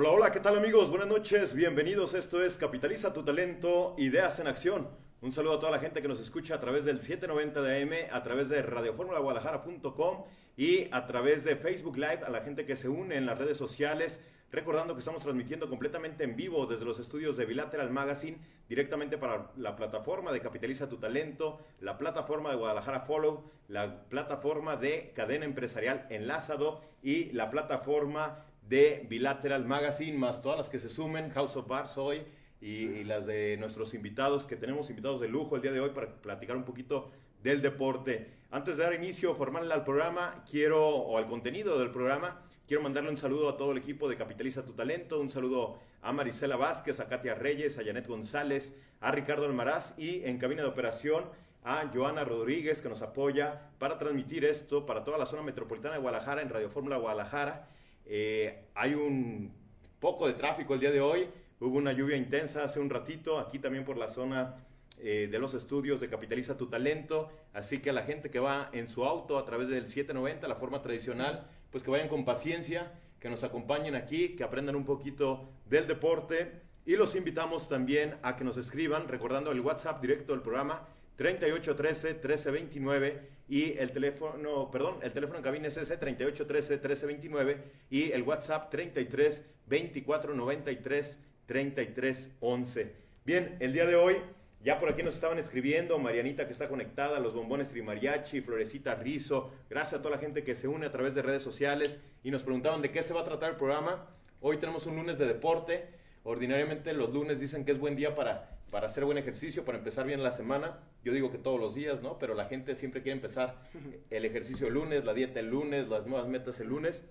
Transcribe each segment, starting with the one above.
Hola, hola, ¿qué tal amigos? Buenas noches, bienvenidos. Esto es Capitaliza tu talento, ideas en acción. Un saludo a toda la gente que nos escucha a través del 790 de AM, a través de radioformulaguadalajara.com y a través de Facebook Live, a la gente que se une en las redes sociales. Recordando que estamos transmitiendo completamente en vivo desde los estudios de Bilateral Magazine, directamente para la plataforma de Capitaliza tu Talento, la plataforma de Guadalajara Follow, la plataforma de Cadena Empresarial Enlazado y la plataforma de Bilateral Magazine, más todas las que se sumen, House of Bars hoy y, las de nuestros invitados, que tenemos invitados de lujo el día de hoy para platicar un poquito del deporte. Antes de dar inicio formal al programa, quiero, o al contenido del programa, Quiero mandarle un saludo a todo el equipo de Capitaliza tu Talento, un saludo a Marisela Vázquez, a Katia Reyes, a Janet González, a Ricardo Almaraz y en cabina de operación a Joana Rodríguez que nos apoya para transmitir esto para toda la zona metropolitana de Guadalajara en Radio Fórmula Guadalajara. Eh, hay un poco de tráfico el día de hoy, hubo una lluvia intensa hace un ratito, aquí también por la zona eh, de los estudios de Capitaliza tu Talento, así que a la gente que va en su auto a través del 790, la forma tradicional, pues que vayan con paciencia, que nos acompañen aquí, que aprendan un poquito del deporte. Y los invitamos también a que nos escriban, recordando el WhatsApp directo del programa 3813 1329 y el teléfono, perdón, el teléfono en cabina es ese 3813 1329 y el WhatsApp 33 24 93 33 11. Bien, el día de hoy ya por aquí nos estaban escribiendo, Marianita que está conectada, los bombones Trimariachi, Florecita Rizo, gracias a toda la gente que se une a través de redes sociales y nos preguntaban de qué se va a tratar el programa. Hoy tenemos un lunes de deporte, ordinariamente los lunes dicen que es buen día para, para hacer buen ejercicio, para empezar bien la semana. Yo digo que todos los días, ¿no? Pero la gente siempre quiere empezar el ejercicio el lunes, la dieta el lunes, las nuevas metas el lunes.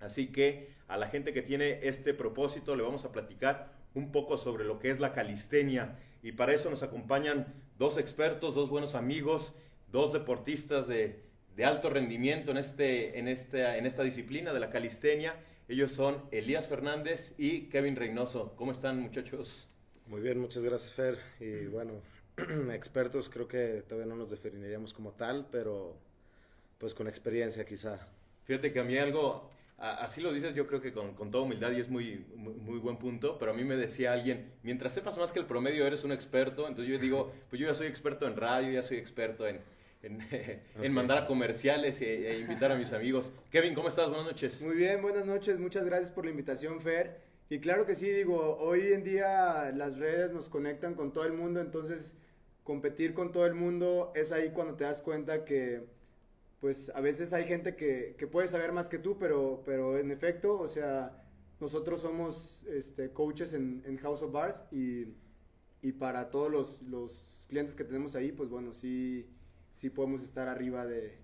Así que a la gente que tiene este propósito le vamos a platicar un poco sobre lo que es la calistenia y para eso nos acompañan dos expertos, dos buenos amigos, dos deportistas de, alto rendimiento en, este, en, este, en esta disciplina de la calistenia. Ellos son Elías Fernández y Kevin Reynoso. ¿Cómo están muchachos? Muy bien, muchas gracias Fer. Y bueno, expertos creo que todavía no nos definiríamos como tal, pero pues con experiencia quizá. Fíjate que a mí algo, así lo dices yo creo que con, toda humildad y es muy, muy, buen punto, pero a mí me decía alguien, mientras sepas más que el promedio eres un experto, entonces yo digo, pues yo ya soy experto en radio, ya soy experto en, en, mandar a comerciales e, e, invitar a mis amigos. Kevin, ¿cómo estás? Buenas noches. Muy bien, buenas noches, muchas gracias por la invitación, Fer. Y claro que sí, digo, hoy en día las redes nos conectan con todo el mundo, entonces competir con todo el mundo es ahí cuando te das cuenta que pues a veces hay gente que, que puede saber más que tú, pero, pero en efecto, o sea, nosotros somos este, coaches en, en, House of Bars y, y para todos los, los, clientes que tenemos ahí, pues bueno, sí, sí podemos estar arriba de,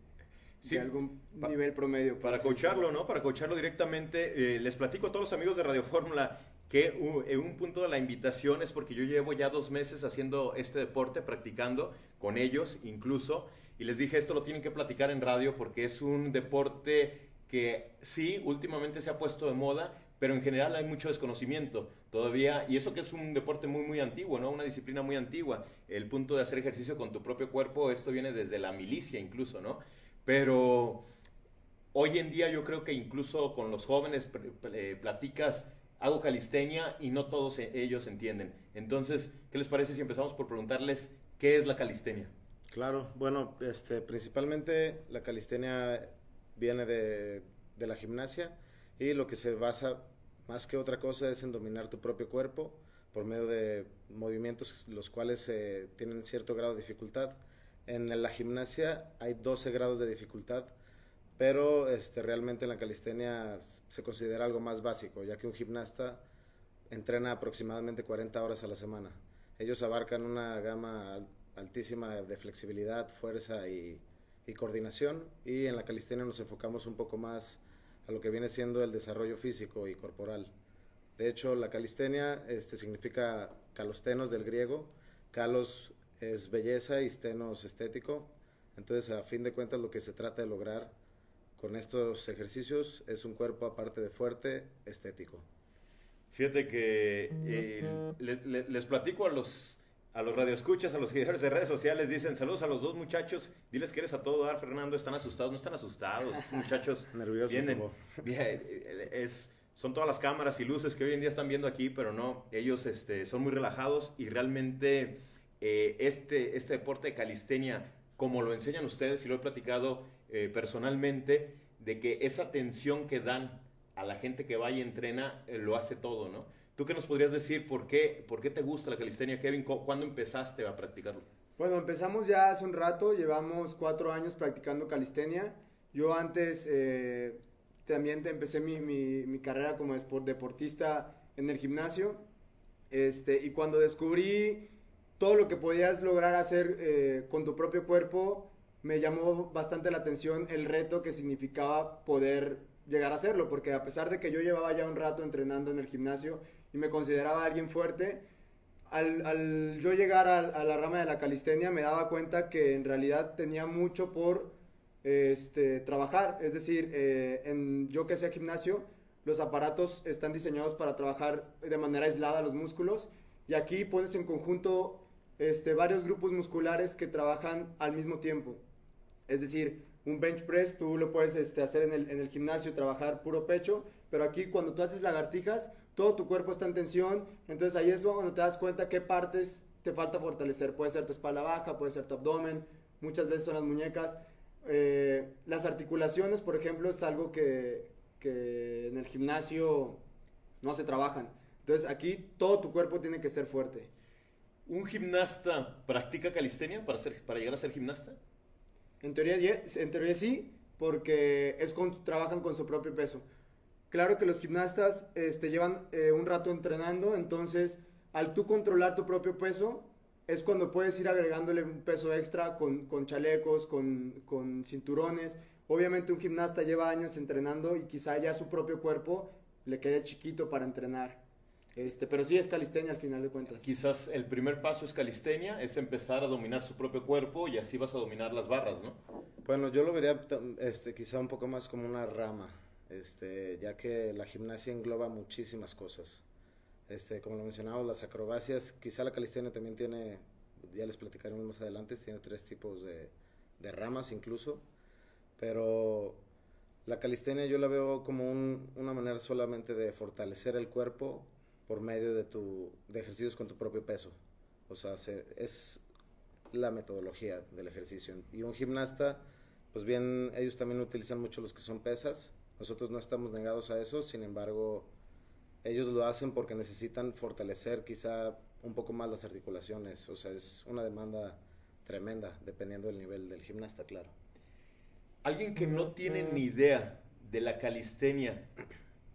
de algún nivel promedio. Para coacharlo, ¿no? Para coacharlo directamente, eh, les platico a todos los amigos de Radio Fórmula que uh, un punto de la invitación es porque yo llevo ya dos meses haciendo este deporte, practicando con ellos incluso, y les dije, esto lo tienen que platicar en radio porque es un deporte que sí, últimamente se ha puesto de moda, pero en general hay mucho desconocimiento todavía, y eso que es un deporte muy, muy antiguo, ¿no? Una disciplina muy antigua. El punto de hacer ejercicio con tu propio cuerpo, esto viene desde la milicia incluso, ¿no? Pero hoy en día yo creo que incluso con los jóvenes eh, platicas, hago calistenia y no todos e-, ellos entienden. Entonces, ¿qué les parece si empezamos por preguntarles qué es la calistenia? Claro, bueno, este, principalmente la calistenia viene de, de, la gimnasia y lo que se basa más que otra cosa es en dominar tu propio cuerpo por medio de movimientos los cuales eh, tienen cierto grado de dificultad. En la gimnasia hay 12 grados de dificultad, pero este, realmente en la calistenia se considera algo más básico, ya que un gimnasta entrena aproximadamente 40 horas a la semana. Ellos abarcan una gama altísima de flexibilidad, fuerza y, coordinación. Y en la calistenia nos enfocamos un poco más a lo que viene siendo el desarrollo físico y corporal. De hecho, la calistenia este, significa calostenos del griego. Calos es belleza y stenos estético. Entonces, a fin de cuentas, lo que se trata de lograr con estos ejercicios es un cuerpo aparte de fuerte, estético. Fíjate que eh, les platico a los, a los radioescuchas, a los seguidores de redes sociales, dicen saludos a los dos muchachos, diles que eres a todo dar, Fernando, están asustados, no están asustados, muchachos. Nerviosos. Vienen, bien, es, son todas las cámaras y luces que hoy en día están viendo aquí, pero no, ellos este, son muy relajados y realmente eh, este, este deporte de calistenia, como lo enseñan ustedes y lo he platicado eh, personalmente, de que esa tensión que dan a la gente que va y entrena eh, lo hace todo, ¿no? ¿Tú qué nos podrías decir? ¿Por qué, por qué te gusta la calistenia, Kevin? ¿Cuándo empezaste a practicarlo? Bueno, empezamos ya hace un rato, llevamos cuatro años practicando calistenia. Yo antes también empecé mi, mi, mi, carrera como deportista en el gimnasio. Este, y cuando descubrí todo lo que podías lograr hacer eh, con tu propio cuerpo, me llamó bastante la atención el reto que significaba poder llegar a hacerlo, porque a pesar de que yo llevaba ya un rato entrenando en el gimnasio y me consideraba alguien fuerte, al, yo llegar a, la rama de la calistenia me daba cuenta que en realidad tenía mucho por este, trabajar, es decir, eh, en yo que sea gimnasio, los aparatos están diseñados para trabajar de manera aislada los músculos y aquí pones en conjunto este, varios grupos musculares que trabajan al mismo tiempo. Es decir, un bench press tú lo puedes este, hacer en el, gimnasio, trabajar puro pecho, pero aquí cuando tú haces lagartijas, todo tu cuerpo está en tensión, entonces ahí es cuando te das cuenta qué partes te falta fortalecer. Puede ser tu espalda baja, puede ser tu abdomen, muchas veces son las muñecas. Eh, las articulaciones, por ejemplo, es algo que, que en el gimnasio no se trabajan. Entonces aquí todo tu cuerpo tiene que ser fuerte. ¿Un gimnasta practica calistenia para, ser, para llegar a ser gimnasta? En teoría, sí, porque es con, trabajan con su propio peso. Claro que los gimnastas este, llevan eh, un rato entrenando, entonces al tú controlar tu propio peso, es cuando puedes ir agregándole un peso extra con, chalecos, con, con, cinturones. Obviamente un gimnasta lleva años entrenando y quizá ya su propio cuerpo le quede chiquito para entrenar. Este, pero sí es calistenia al final de cuentas. Quizás el primer paso es calistenia, es empezar a dominar su propio cuerpo y así vas a dominar las barras, ¿no? Bueno, yo lo vería este, quizá un poco más como una rama, este, ya que la gimnasia engloba muchísimas cosas. Este, como lo mencionamos, las acrobacias, quizá la calistenia también tiene, ya les platicaremos más adelante, tiene tres tipos de, de ramas incluso, pero la calistenia yo la veo como un, una manera solamente de fortalecer el cuerpo por medio de, tu, de ejercicios con tu propio peso. O sea, se, es la metodología del ejercicio. Y un gimnasta, pues bien, ellos también utilizan mucho los que son pesas. Nosotros no estamos negados a eso, sin embargo, ellos lo hacen porque necesitan fortalecer quizá un poco más las articulaciones. O sea, es una demanda tremenda, dependiendo del nivel del gimnasta, claro. Alguien que no tiene ni idea de la calistenia,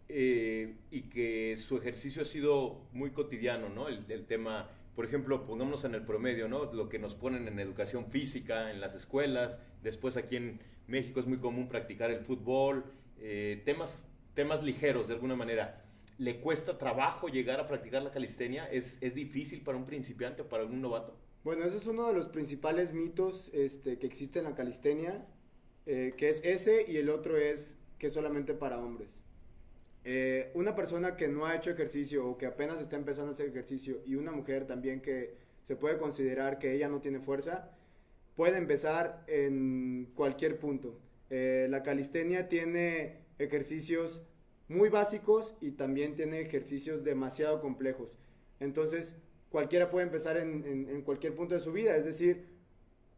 eh, y que su ejercicio ha sido muy cotidiano, ¿no? El, tema, por ejemplo, pongámonos en el promedio, ¿no? Lo que nos ponen en educación física, en las escuelas, después aquí en México es muy común practicar el fútbol, eh, temas, temas ligeros de alguna manera. ¿Le cuesta trabajo llegar a practicar la calistenia? ¿Es, ¿Es difícil para un principiante o para un novato? Bueno, ese es uno de los principales mitos este, que existe en la calistenia, eh, que es ese y el otro es que es solamente para hombres. Eh, una persona que no ha hecho ejercicio o que apenas está empezando a hacer ejercicio y una mujer también que se puede considerar que ella no tiene fuerza, puede empezar en cualquier punto. Eh, la calistenia tiene ejercicios muy básicos y también tiene ejercicios demasiado complejos. Entonces, cualquiera puede empezar en, cualquier punto de su vida. Es decir,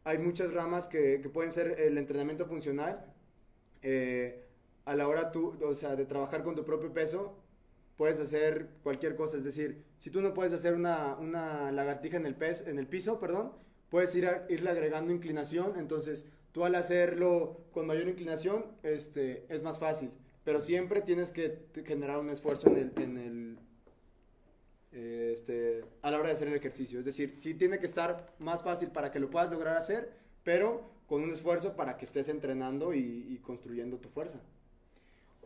hay muchas ramas que, pueden ser el entrenamiento funcional. Eh, a la hora tú, o sea, de trabajar con tu propio peso, puedes hacer cualquier cosa. Es decir, si tú no puedes hacer una, una lagartija en el, pez, en el piso, perdón, puedes ir irle agregando inclinación. Entonces, tú al hacerlo con mayor inclinación, este, es más fácil. Pero siempre tienes que generar un esfuerzo en el, en el este, a la hora de hacer el ejercicio. Es decir, sí tiene que estar más fácil para que lo puedas lograr hacer, pero con un esfuerzo para que estés entrenando y construyendo tu fuerza.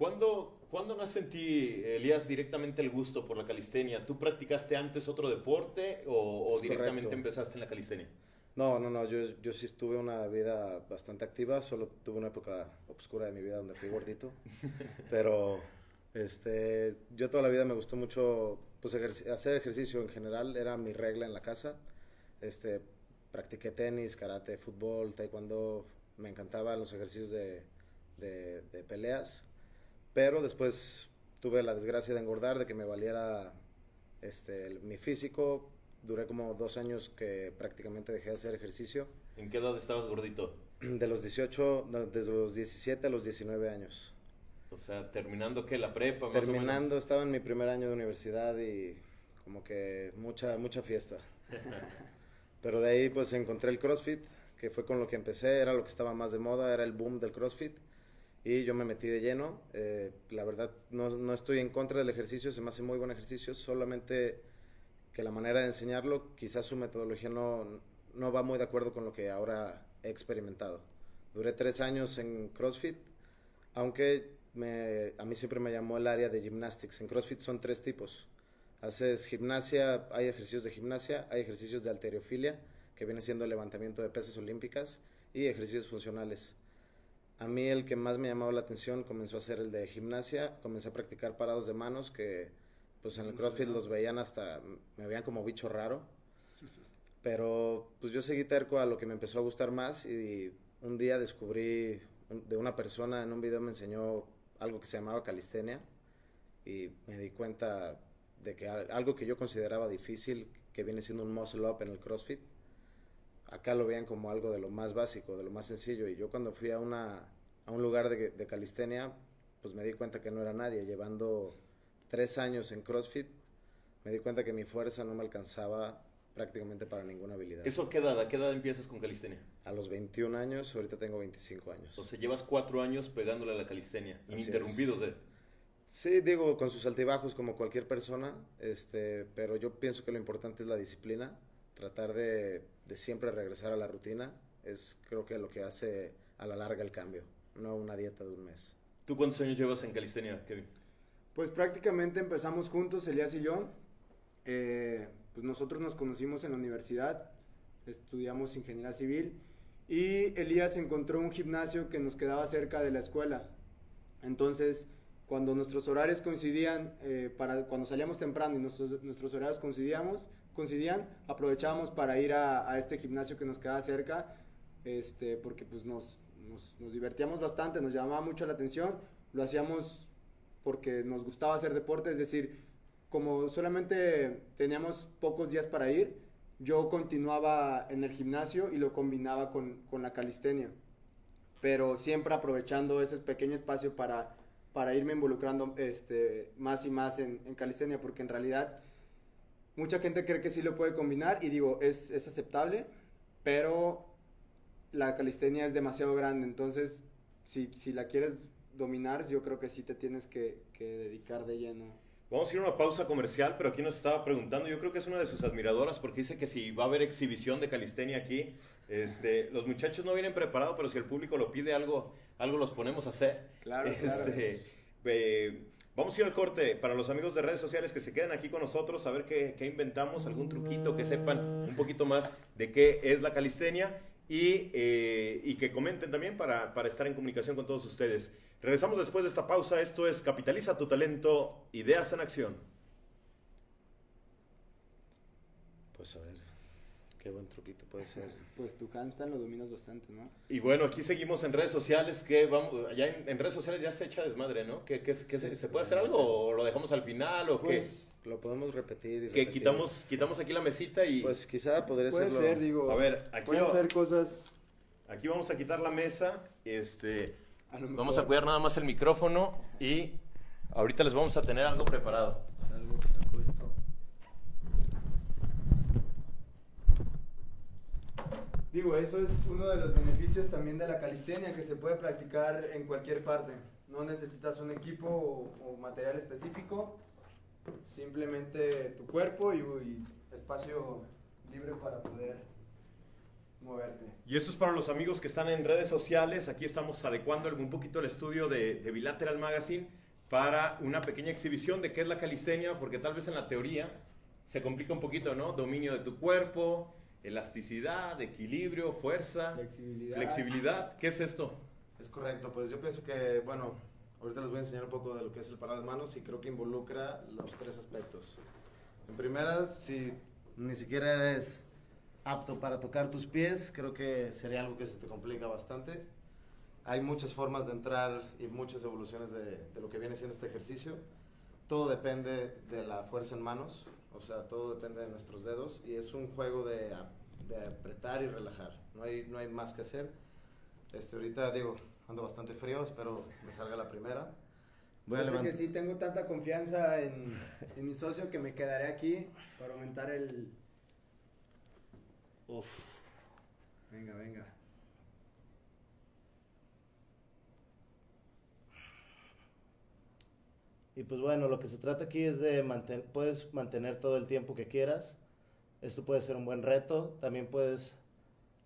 ¿Cuándo, ¿Cuándo nace en ti, Elías, directamente el gusto por la calistenia? ¿Tú practicaste antes otro deporte o, directamente empezaste en la calistenia? No, no, no, yo, yo sí estuve una vida bastante activa, solo tuve una época oscura de mi vida donde fui gordito, pero este, yo toda la vida me gustó mucho pues, hacer ejercicio en general, era mi regla en la casa, este, practiqué tenis, karate, fútbol, taekwondo, me encantaban los ejercicios de, de peleas, pero después tuve la desgracia de engordar, de que me valiera este, mi físico, duré como dos años que prácticamente dejé de hacer ejercicio. ¿En qué edad estabas gordito? De los 18, desde los 17 a los 19 años. O sea, terminando qué, la prepa, más Terminando, estaba en mi primer año de universidad y como que mucha, mucha fiesta. Pero de ahí pues encontré el CrossFit, que fue con lo que empecé, era lo que estaba más de moda, era el boom del CrossFit. Y yo me metí de lleno. Eh, la verdad, no, no estoy en contra del ejercicio, se me hace muy buen ejercicio, solamente que la manera de enseñarlo, quizás su metodología no, no va muy de acuerdo con lo que ahora he experimentado. Duré tres años en CrossFit, aunque me, a mí siempre me llamó el área de gymnastics. En CrossFit son tres tipos. Haces gimnasia, hay ejercicios de gimnasia, hay ejercicios de alteriofilia, que viene siendo levantamiento de pesas olímpicas, y ejercicios funcionales. A mí el que más me llamaba la atención comenzó a ser el de gimnasia, comencé a practicar parados de manos, que pues en el CrossFit los veían hasta, me veían como bicho raro. Pero pues yo seguí terco a lo que me empezó a gustar más y un día descubrí de una persona en un video me enseñó algo que se llamaba calistenia y me di cuenta de que algo que yo consideraba difícil, que viene siendo un muscle up en el CrossFit, acá lo veían como algo de lo más básico, de lo más sencillo. Y yo cuando fui a, una, a un lugar de, de calistenia, pues me di cuenta que no era nadie, llevando tres años en CrossFit, me di cuenta que mi fuerza no me alcanzaba prácticamente para ninguna habilidad. ¿Eso qué edad? ¿A qué edad empiezas con calistenia? A los 21 años, ahorita tengo 25 años. O sea, llevas cuatro años pegándole a la calistenia, ininterrumpidos de... Sí, digo, con sus altibajos como cualquier persona, este, pero yo pienso que lo importante es la disciplina, tratar de, de siempre regresar a la rutina, es creo que lo que hace a la larga el cambio, no una dieta de un mes. ¿Tú cuántos años llevas en calistenia, Kevin? Pues prácticamente empezamos juntos, Elías y yo. Eh, pues nosotros nos conocimos en la universidad, estudiamos ingeniería civil y Elías encontró un gimnasio que nos quedaba cerca de la escuela. Entonces, cuando nuestros horarios coincidían, eh, para, cuando salíamos temprano y nuestros, nuestros horarios coincidíamos, coincidían, aprovechábamos para ir a, este gimnasio que nos quedaba cerca, este, porque pues nos, nos, divertíamos bastante, nos llamaba mucho la atención, lo hacíamos porque nos gustaba hacer deporte, es decir, como solamente teníamos pocos días para ir, yo continuaba en el gimnasio y lo combinaba con, con la calistenia, pero siempre aprovechando ese pequeño espacio para, para irme involucrando este, más y más en, calistenia, porque en realidad mucha gente cree que sí lo puede combinar y digo, es, es aceptable, pero la calistenia es demasiado grande, entonces si, si la quieres dominar, yo creo que sí te tienes que, dedicar de lleno. Vamos a ir a una pausa comercial, pero aquí nos estaba preguntando, yo creo que es una de sus admiradoras porque dice que si va a haber exhibición de calistenia aquí, este, los muchachos no vienen preparados, pero si el público lo pide algo, algo los ponemos a hacer. Claro, este, vamos a ir al corte para los amigos de redes sociales que se queden aquí con nosotros, a ver qué, qué inventamos, algún truquito, que sepan un poquito más de qué es la calistenia y, eh, y que comenten también para, para estar en comunicación con todos ustedes. Regresamos después de esta pausa. Esto es Capitaliza tu talento, ideas en acción. Pues a ver, qué buen truquito puede ser. Pues tu handstand lo dominas bastante, ¿no? Y bueno, aquí seguimos en redes sociales. que vamos Ya en, redes sociales ya se echa desmadre, ¿no? ¿Qué, qué, se, puede hacer algo o lo dejamos al final o pues, Lo podemos repetir. que quitamos, quitamos aquí la mesita y. Pues quizá podría puede ser, digo. A ver, aquí. Pueden ser cosas. Aquí vamos a quitar la mesa. Este Vamos a cuidar nada más el micrófono y ahorita les vamos a tener algo preparado. Digo, eso es uno de los beneficios también de la calistenia, que se puede practicar en cualquier parte. No necesitas un equipo o, material específico, simplemente tu cuerpo y, y espacio libre para poder moverte. Y esto es para los amigos que están en redes sociales. Aquí estamos adecuando un poquito el estudio de, de Bilateral Magazine para una pequeña exhibición de qué es la calistenia, porque tal vez en la teoría se complica un poquito, ¿no? Dominio de tu cuerpo, elasticidad, equilibrio, fuerza, Flexibilidad. flexibilidad. ¿Qué es esto? Es correcto, pues yo pienso que, bueno, ahorita les voy a enseñar un poco de lo que es el parado de manos y creo que involucra los tres aspectos. En primera, si ni siquiera eres apto para tocar tus pies, creo que sería algo que se te complica bastante. Hay muchas formas de entrar y muchas evoluciones de, de lo que viene siendo este ejercicio. Todo depende de la fuerza en manos, o sea, todo depende de nuestros dedos y es un juego de, de apretar y relajar. No hay, no hay más que hacer. Este, ahorita digo, ando bastante frío, espero me salga la primera. Voy a levantar. que sí tengo tanta confianza en, en mi socio que me quedaré aquí para aumentar el... Uf. Venga, venga. Y pues bueno, lo que se trata aquí es de mantener, puedes mantener todo el tiempo que quieras. Esto puede ser un buen reto. También puedes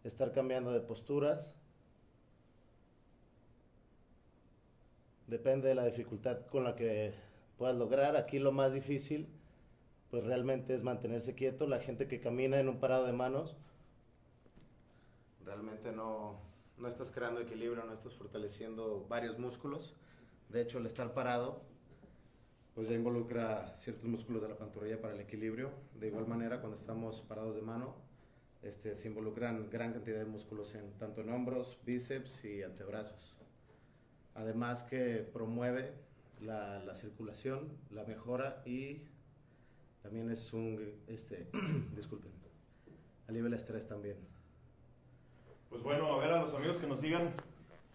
estar cambiando de posturas. Depende de la dificultad con la que puedas lograr. Aquí lo más difícil, pues realmente es mantenerse quieto. La gente que camina en un parado de manos, realmente no, no estás creando equilibrio, no estás fortaleciendo varios músculos. De hecho, el estar parado pues ya involucra ciertos músculos de la pantorrilla para el equilibrio. De igual manera, cuando estamos parados de mano, este, se involucran gran cantidad de músculos en, tanto en hombros, bíceps y antebrazos. Además que promueve la, la circulación, la mejora y también es un, este, disculpen, alivia el estrés también. Pues bueno, a ver a los amigos que nos digan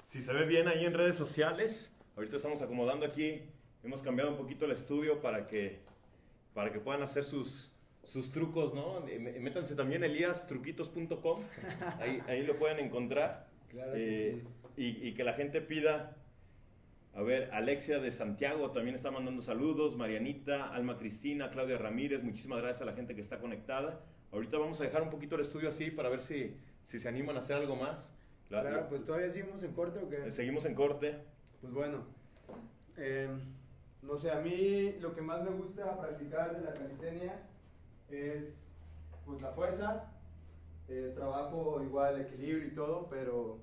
si se ve bien ahí en redes sociales. Ahorita estamos acomodando aquí, hemos cambiado un poquito el estudio para que, para que puedan hacer sus, sus trucos, ¿no? Mé- Métanse también eliastruquitos.com, ahí, ahí lo pueden encontrar. Claro que Eh, y, y que la gente pida, a ver, Alexia de Santiago también está mandando saludos, Marianita, Alma Cristina, Claudia Ramírez, muchísimas gracias a la gente que está conectada. Ahorita vamos a dejar un poquito el estudio así para ver si, si se animan a hacer algo más. La- Claro, la- pues todavía seguimos en corte o qué? eh, Seguimos en corte. Pues bueno, eh, no sé, a mí lo que más me gusta practicar de la calistenia es pues la fuerza, el trabajo igual, equilibrio y todo, pero,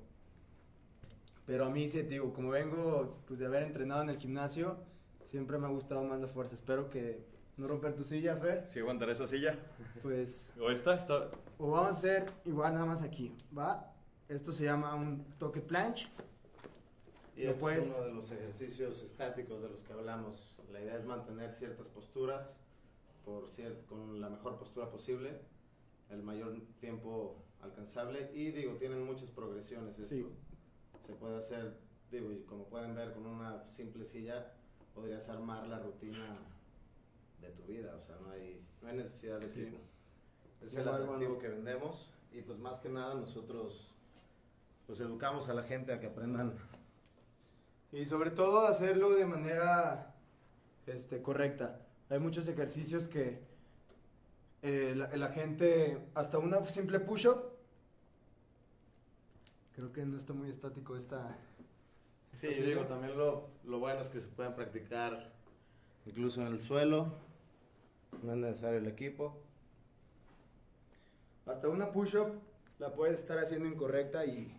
pero a mí, sí, digo, como vengo pues de haber entrenado en el gimnasio, siempre me ha gustado más la fuerza. Espero que no romper tu silla, Fer. Si aguantará esa silla. Pues, ¿O esta? Está... o vamos a hacer igual nada más aquí, ¿va? Esto se llama un toque planche. Y Lo este puedes- es uno de los ejercicios estáticos de los que hablamos. La idea es mantener ciertas posturas por cier- con la mejor postura posible, el mayor tiempo alcanzable y digo, tienen muchas progresiones esto. Sí. Se puede hacer, digo, y como pueden ver con una simple silla podrías armar la rutina de tu vida, o sea, no hay, no hay necesidad de Sí. equipo. Es el atractivo que vendemos y pues más que nada nosotros pues educamos a la gente a que aprendan Y sobre todo hacerlo de manera este, correcta. Hay muchos ejercicios que eh, la, la gente, hasta una simple push-up, creo que no está muy estático esta... Sí, digo, también lo, lo bueno es que se pueden practicar incluso en el suelo, no es necesario el equipo. Hasta una push-up la puedes estar haciendo incorrecta y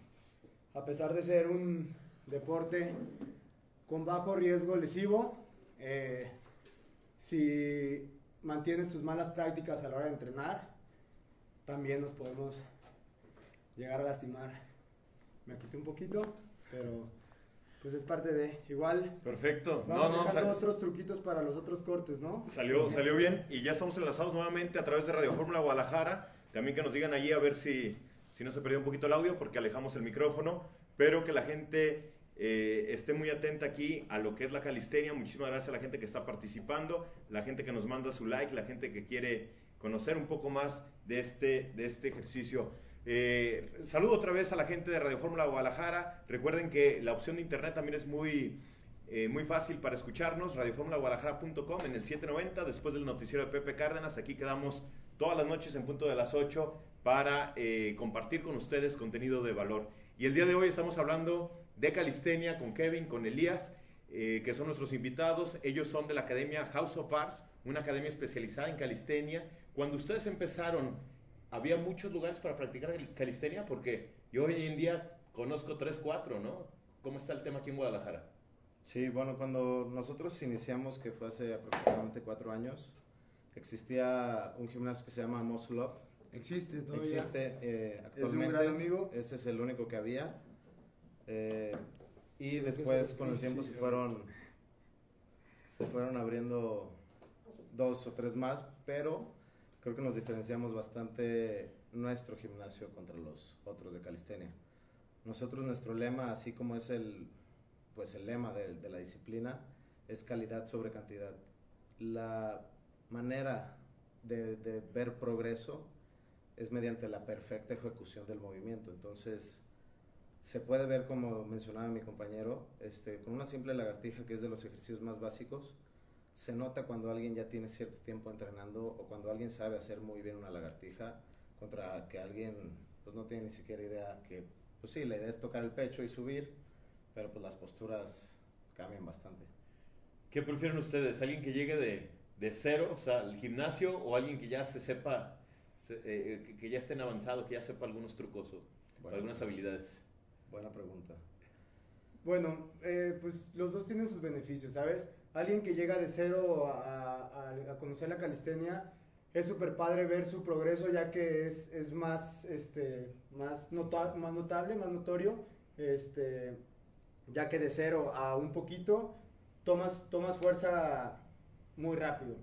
a pesar de ser un deporte con bajo riesgo lesivo, eh, si mantienes tus malas prácticas a la hora de entrenar, también nos podemos llegar a lastimar. Me quité un poquito, pero pues es parte de igual. Perfecto. Vamos no, no, sal- otros truquitos para los otros cortes, ¿no? Salió, salió bien y ya estamos enlazados nuevamente a través de Radio Fórmula Guadalajara. También que nos digan allí a ver si, si no se perdió un poquito el audio porque alejamos el micrófono, pero que la gente eh, esté muy atenta aquí a lo que es la calistenia. Muchísimas gracias a la gente que está participando, la gente que nos manda su like, la gente que quiere conocer un poco más de este, de este ejercicio. Eh, saludo otra vez a la gente de Radio Fórmula Guadalajara. Recuerden que la opción de internet también es muy Eh, muy fácil para escucharnos, radioformulaguadalajara.com en el 790, después del noticiero de Pepe Cárdenas. Aquí quedamos todas las noches en punto de las 8 para compartir con ustedes contenido de valor. Y el día de hoy estamos hablando de calistenia con Kevin, con Elías, eh, que son nuestros invitados. Ellos son de la Academia House of Arts, una academia especializada en calistenia. Cuando ustedes empezaron, ¿había muchos lugares para practicar calistenia? Porque yo hoy en día conozco 3, 4, ¿no? ¿Cómo está el tema aquí en Guadalajara? Sí, bueno, cuando nosotros iniciamos, que fue hace aproximadamente cuatro años, existía un gimnasio que se llama Muscle Up. Existe todavía. Existe eh, actualmente. Es un gran amigo. Ese es el único que había. Eh, y después, con el tiempo, se fueron, se fueron abriendo dos o tres más, pero creo que nos diferenciamos bastante nuestro gimnasio contra los otros de calistenia. Nosotros, nuestro lema, así como es el, pues el lema de, de la disciplina, es calidad sobre cantidad. La manera de, de, ver progreso es mediante la perfecta ejecución del movimiento. Entonces, se puede ver, como mencionaba mi compañero, este, con una simple lagartija, que es de los ejercicios más básicos, se nota cuando alguien ya tiene cierto tiempo entrenando o cuando alguien sabe hacer muy bien una lagartija contra que alguien pues no tiene ni siquiera idea que, pues sí, la idea es tocar el pecho y subir, pero pues las posturas cambian bastante. ¿Qué prefieren ustedes? ¿Alguien que llegue de, de cero, o sea, al gimnasio, o alguien que ya se sepa, se, eh, que, que, ya estén avanzado, que ya sepa algunos trucos o bueno, algunas habilidades? Buena pregunta. Bueno, eh, pues los dos tienen sus beneficios, ¿sabes? Alguien que llega de cero a, a, conocer la calistenia, es súper padre ver su progreso ya que es, es más, este, más, nota, más notable, más notorio, este, ya que de cero a un poquito tomas, tomas fuerza muy rápido.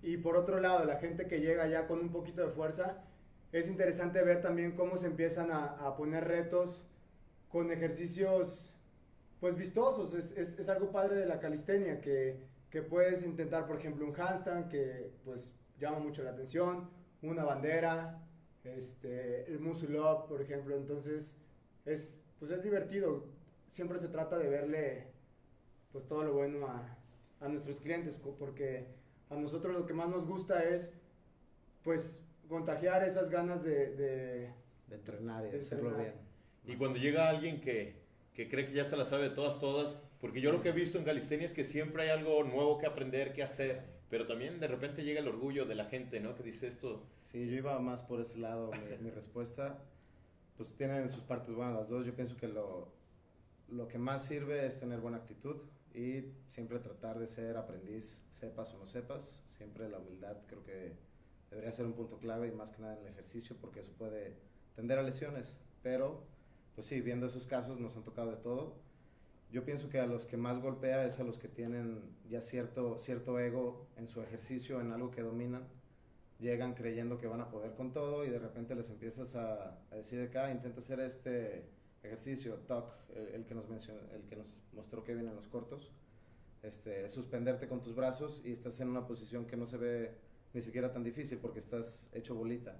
Y por otro lado, la gente que llega ya con un poquito de fuerza, es interesante ver también cómo se empiezan a, a poner retos con ejercicios pues vistosos. Es, es, es, algo padre de la calistenia, que, que puedes intentar, por ejemplo, un handstand, que pues llama mucho la atención, una bandera, este, el muscle up, por ejemplo. Entonces, es, pues es divertido. Siempre se trata de verle pues todo lo bueno a, a nuestros clientes, porque a nosotros lo que más nos gusta es pues contagiar esas ganas de, de, de entrenar y de, hacerlo bien. Y cuando llega alguien que, que cree que ya se la sabe de todas, todas, porque yo lo que he visto en calistenia es que siempre hay algo nuevo que aprender, que hacer, pero también de repente llega el orgullo de la gente, ¿no? Que dice esto. Sí, yo iba más por ese lado, mi, mi respuesta, pues tienen sus partes buenas las dos, yo pienso que lo, lo que más sirve es tener buena actitud y siempre tratar de ser aprendiz, sepas o no sepas, siempre la humildad creo que debería ser un punto clave y más que nada en el ejercicio porque eso puede tender a lesiones, pero pues sí, viendo esos casos nos han tocado de todo. Yo pienso que a los que más golpea es a los que tienen ya cierto, cierto ego en su ejercicio, en algo que dominan. Llegan creyendo que van a poder con todo y de repente les empiezas a, decir de acá, intenta hacer este ejercicio, TOC, el, que nos mencionó, el que nos mostró Kevin en los cortos. Este, suspenderte con tus brazos y estás en una posición que no se ve ni siquiera tan difícil porque estás hecho bolita.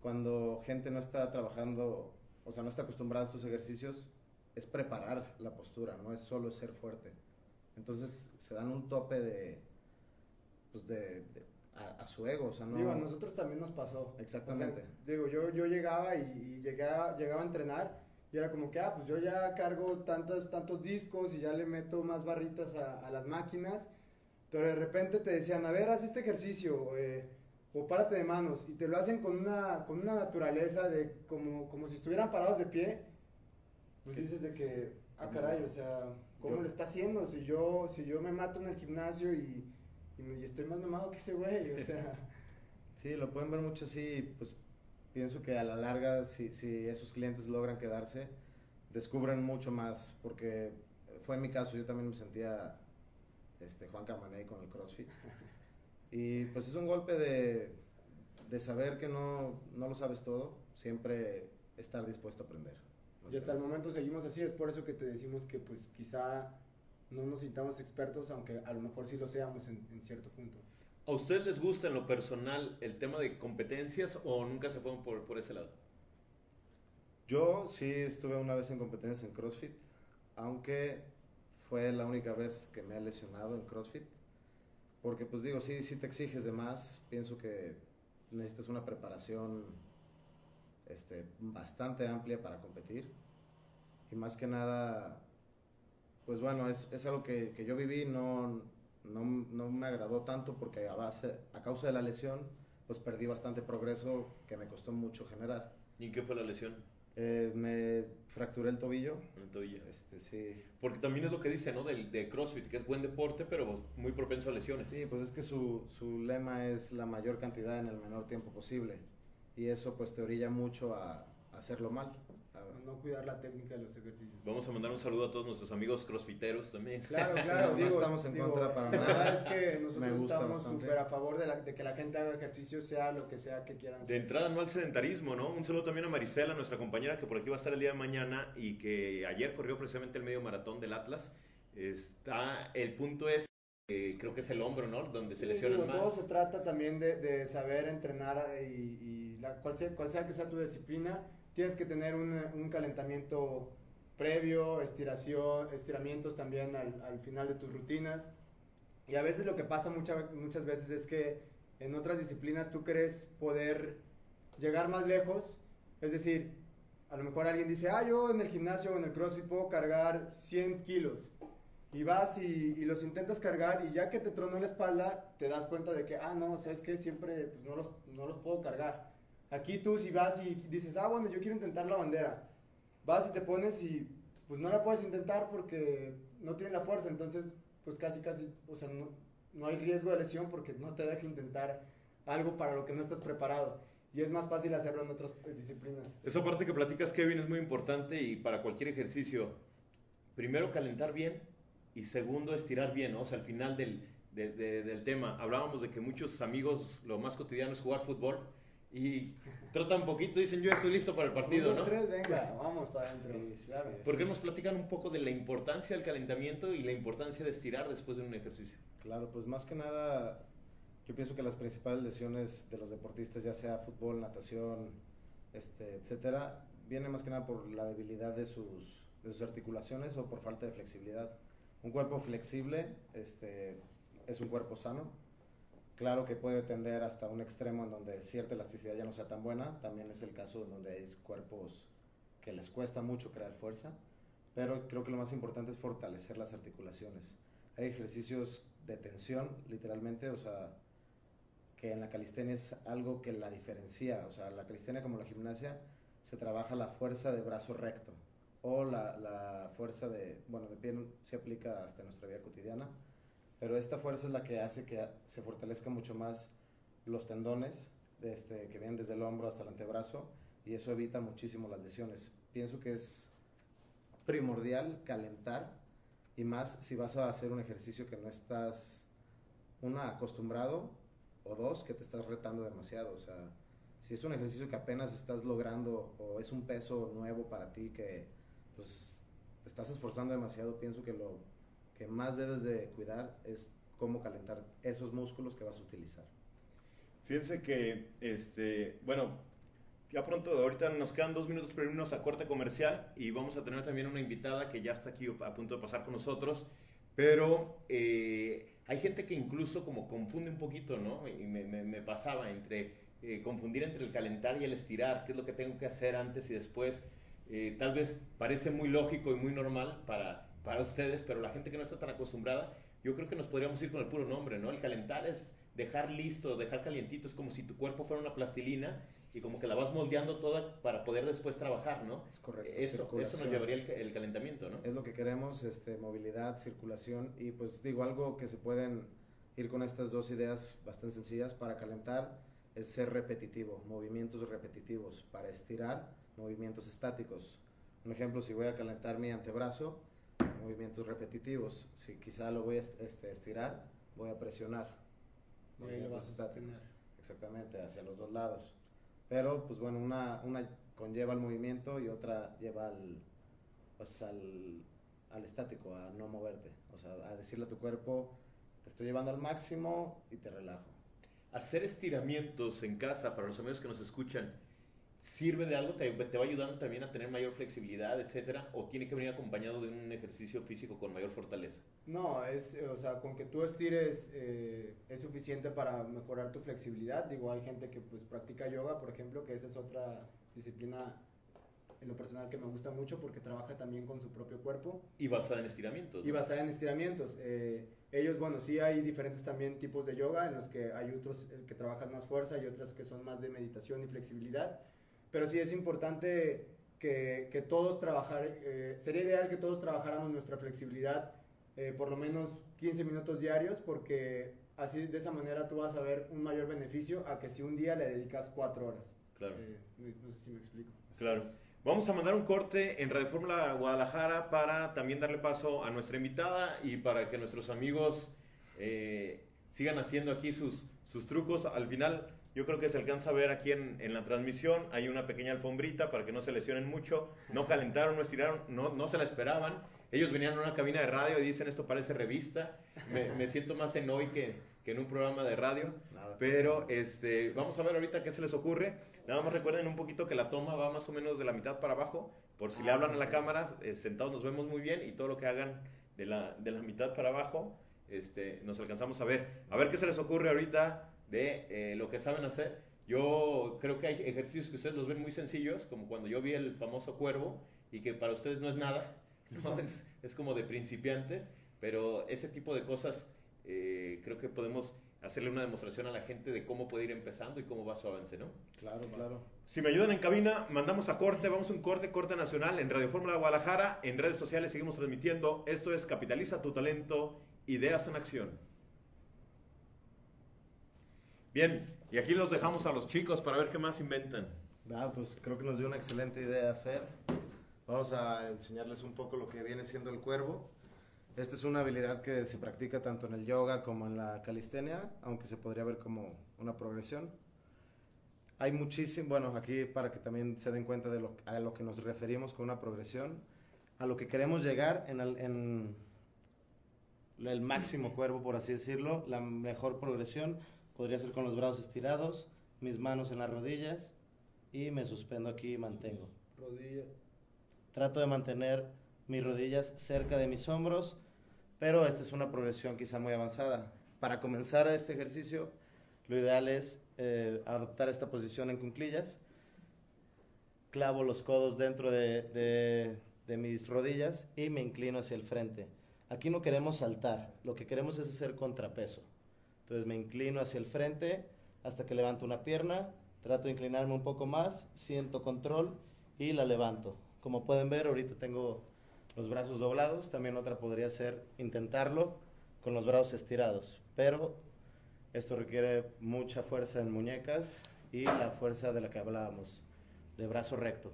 Cuando gente no está trabajando o sea, no está acostumbrada a estos ejercicios, es preparar la postura, no es solo ser fuerte. Entonces se dan un tope de, pues de, de a, a, su ego, o sea, no... Digo, a nosotros también nos pasó. Exactamente. O sea, digo, yo, yo llegaba y, y llegaba, llegaba a entrenar y era como que, ah, pues yo ya cargo tantos, tantos discos y ya le meto más barritas a, a las máquinas, pero de repente te decían, a ver, haz este ejercicio, eh, o párate de manos y te lo hacen con una, con una naturaleza de como, como si estuvieran parados de pie, pues dices de que, ah caray, o sea, ¿cómo yo, lo está haciendo? Si yo, si yo me mato en el gimnasio y, y, me, y estoy más mamado que ese güey, o sea... Sí, lo pueden ver mucho así, pues pienso que a la larga, si, si esos clientes logran quedarse, descubren mucho más, porque fue en mi caso, yo también me sentía este, Juan Camaney con el CrossFit. Y pues es un golpe de, de saber que no, no, lo sabes todo, siempre estar dispuesto a aprender. Y hasta el momento seguimos así, es por eso que te decimos que pues quizá no nos sintamos expertos, aunque a lo mejor sí lo seamos en, en cierto punto. ¿A ustedes les gusta en lo personal el tema de competencias o nunca se fueron por, por ese lado? Yo sí estuve una vez en competencias en CrossFit, aunque fue la única vez que me he lesionado en CrossFit. Porque pues digo, sí, sí te exiges de más. Pienso que necesitas una preparación este, bastante amplia para competir. Y más que nada, pues bueno, es, es algo que, que, yo viví, no, no, no, me agradó tanto porque a, base, a causa de la lesión, pues perdí bastante progreso que me costó mucho generar. ¿Y qué fue la lesión? Eh, me fracturé el tobillo. El tobillo. Este, sí. Porque también es lo que dice, ¿no? Del, de CrossFit, que es buen deporte, pero muy propenso a lesiones. Sí, pues es que su, su lema es la mayor cantidad en el menor tiempo posible. Y eso pues te orilla mucho a, a hacerlo mal no cuidar la técnica de los ejercicios. Vamos a mandar un saludo a todos nuestros amigos crossfiteros también. Claro, claro. no estamos en contra para nada. es que nosotros estamos súper a favor de, la, de, que la gente haga ejercicio, sea lo que sea que quieran De entrada, no al sedentarismo, ¿no? Un saludo también a Marisela, nuestra compañera que por aquí va a estar el día de mañana y que ayer corrió precisamente el medio maratón del Atlas. Está, el punto es eh, creo que es el hombro, ¿no? Donde se lesiona más. Todo se trata también de, de saber entrenar y, y la, cual, sea, cual sea que sea tu disciplina, tienes que tener un, calentamiento previo, estiración, estiramientos también al, al, final de tus rutinas. Y a veces lo que pasa mucha, muchas veces es que en otras disciplinas tú crees poder llegar más lejos. Es decir, a lo mejor alguien dice, ah, yo en el gimnasio o en el CrossFit puedo cargar 100 kilos. Y vas y, y, los intentas cargar y ya que te tronó la espalda, te das cuenta de que, ah, no, sabes que siempre pues, no, los, no los puedo cargar. Aquí tú si vas y dices, ah, bueno, yo quiero intentar la bandera, vas y te pones y pues no la puedes intentar porque no tiene la fuerza, entonces pues casi, casi, o sea, no, no hay riesgo de lesión porque no te deja intentar algo para lo que no estás preparado. Y es más fácil hacerlo en otras disciplinas. Esa parte que platicas, Kevin, es muy importante y para cualquier ejercicio, primero calentar bien y segundo estirar bien. O sea, al final del, de, de, del tema, hablábamos de que muchos amigos, lo más cotidiano es jugar fútbol y trotan un poquito, dicen yo estoy listo para el partido, ¿no? tres, venga, vamos para adentro. Sí, claro. sí, ¿Por qué nos platican un poco de la importancia del calentamiento y la importancia de estirar después de un ejercicio? Claro, pues más que nada, yo pienso que las principales lesiones de los deportistas, ya sea fútbol, natación, este, etcétera, vienen más que nada por la debilidad de sus, de sus articulaciones o por falta de flexibilidad. Un cuerpo flexible este, es un cuerpo sano Claro que puede tender hasta un extremo en donde cierta elasticidad ya no sea tan buena. También es el caso en donde hay cuerpos que les cuesta mucho crear fuerza. Pero creo que lo más importante es fortalecer las articulaciones. Hay ejercicios de tensión, literalmente, o sea, que en la calistenia es algo que la diferencia. O sea, la calistenia como la gimnasia se trabaja la fuerza de brazo recto o la, la fuerza de, bueno, de pie se aplica hasta nuestra vida cotidiana pero esta fuerza es la que hace que se fortalezca mucho más los tendones este, que vienen desde el hombro hasta el antebrazo y eso evita muchísimo las lesiones. Pienso que es primordial calentar y más si vas a hacer un ejercicio que no estás, una, acostumbrado o dos, que te estás retando demasiado. O sea, si es un ejercicio que apenas estás logrando o es un peso nuevo para ti que pues te estás esforzando demasiado, pienso que lo que más debes de cuidar es cómo calentar esos músculos que vas a utilizar. Fíjense que, este, bueno, ya pronto, ahorita nos quedan dos minutos para irnos a corte comercial y vamos a tener también una invitada que ya está aquí a punto de pasar con nosotros, pero eh, hay gente que incluso como confunde un poquito, ¿no? Y me, pasaba entre eh, confundir entre el calentar y el estirar, qué es lo que tengo que hacer antes y después. Eh, tal vez parece muy lógico y muy normal para para ustedes, pero la gente que no está tan acostumbrada, yo creo que nos podríamos ir con el puro nombre, ¿no? El calentar es dejar listo, dejar calientito, es como si tu cuerpo fuera una plastilina y como que la vas moldeando toda para poder después trabajar, ¿no? Es correcto. Eso, eso nos llevaría el, el, calentamiento, ¿no? Es lo que queremos, este, movilidad, circulación y pues digo algo que se pueden ir con estas dos ideas bastante sencillas para calentar es ser repetitivo, movimientos repetitivos, para estirar, movimientos estáticos. Un ejemplo, si voy a calentar mi antebrazo, movimientos repetitivos. Si quizá lo voy a este, estirar, voy a presionar. Movimientos estáticos. Exactamente, hacia los dos lados. Pero, pues bueno, una, una conlleva el movimiento y otra lleva al, pues, al, al estático, a no moverte. O sea, a decirle a tu cuerpo, te estoy llevando al máximo y te relajo. Hacer estiramientos en casa, para los amigos que nos escuchan, sirve de algo, te, te, va ayudando también a tener mayor flexibilidad, etcétera, o tiene que venir acompañado de un ejercicio físico con mayor fortaleza? No, es, o sea, con que tú estires eh, es suficiente para mejorar tu flexibilidad. Digo, hay gente que pues practica yoga, por ejemplo, que esa es otra disciplina en lo personal que me gusta mucho porque trabaja también con su propio cuerpo. Y basada en estiramientos. Y basada en estiramientos. Eh, ellos, bueno, sí hay diferentes también tipos de yoga en los que hay otros que trabajan más fuerza y otros que son más de meditación y flexibilidad. Pero sí es importante que, que todos trabajar, eh, sería ideal que todos trabajáramos nuestra flexibilidad eh, por lo menos 15 minutos diarios porque así de esa manera tú vas a ver un mayor beneficio a que si un día le dedicas 4 horas. Claro. Eh, no sé si me explico. Claro. Vamos a mandar un corte en Radio Fórmula Guadalajara para también darle paso a nuestra invitada y para que nuestros amigos sigan haciendo aquí sus, sus trucos. Al final yo creo que se alcanza a ver aquí en, en, la transmisión. Hay una pequeña alfombrita para que no se lesionen mucho. No calentaron, no estiraron, no, no se la esperaban. Ellos venían a una cabina de radio y dicen esto parece revista. Me, me siento más en hoy que, que, en un programa de radio. Nada. Pero este, vamos a ver ahorita qué se les ocurre. Nada más recuerden un poquito que la toma va más o menos de la mitad para abajo. Por si ah, le hablan a la cámara, eh, sentados nos vemos muy bien y todo lo que hagan de la, de la mitad para abajo este, nos alcanzamos a ver. A ver qué se les ocurre ahorita de eh, lo que saben hacer. Yo creo que hay ejercicios que ustedes los ven muy sencillos, como cuando yo vi el famoso cuervo y que para ustedes no es nada, ¿no? es, es, como de principiantes, pero ese tipo de cosas eh, creo que podemos hacerle una demostración a la gente de cómo puede ir empezando y cómo va su avance, ¿no? Claro, claro. Si me ayudan en cabina, mandamos a corte, vamos a un corte, corte nacional en Radio Fórmula Guadalajara, en redes sociales seguimos transmitiendo. Esto es Capitaliza tu talento, ideas en acción. Bien, y aquí los dejamos a los chicos para ver qué más inventan. Ah, pues creo que nos dio una excelente idea, Fer. Vamos a enseñarles un poco lo que viene siendo el cuervo. Esta es una habilidad que se practica tanto en el yoga como en la calistenia, aunque se podría ver como una progresión. Hay muchísimo, bueno, aquí para que también se den cuenta de lo, a lo que nos referimos con una progresión, a lo que queremos llegar en el, en el máximo cuervo, por así decirlo, la mejor progresión podría ser con los brazos estirados, mis manos en las rodillas y me suspendo aquí y mantengo. Rodilla. Trato de mantener mis rodillas cerca de mis hombros, pero esta es una progresión quizá muy avanzada. Para comenzar este ejercicio, lo ideal es eh, adoptar esta posición en cunclillas. Clavo los codos dentro de, de, de mis rodillas y me inclino hacia el frente. Aquí no queremos saltar, lo que queremos es hacer contrapeso. Entonces me inclino hacia el frente hasta que levanto una pierna, trato de inclinarme un poco más, siento control y la levanto. Como pueden ver, ahorita tengo los brazos doblados, también otra podría ser intentarlo con los brazos estirados, pero esto requiere mucha fuerza en muñecas y la fuerza de la que hablábamos, de brazo recto.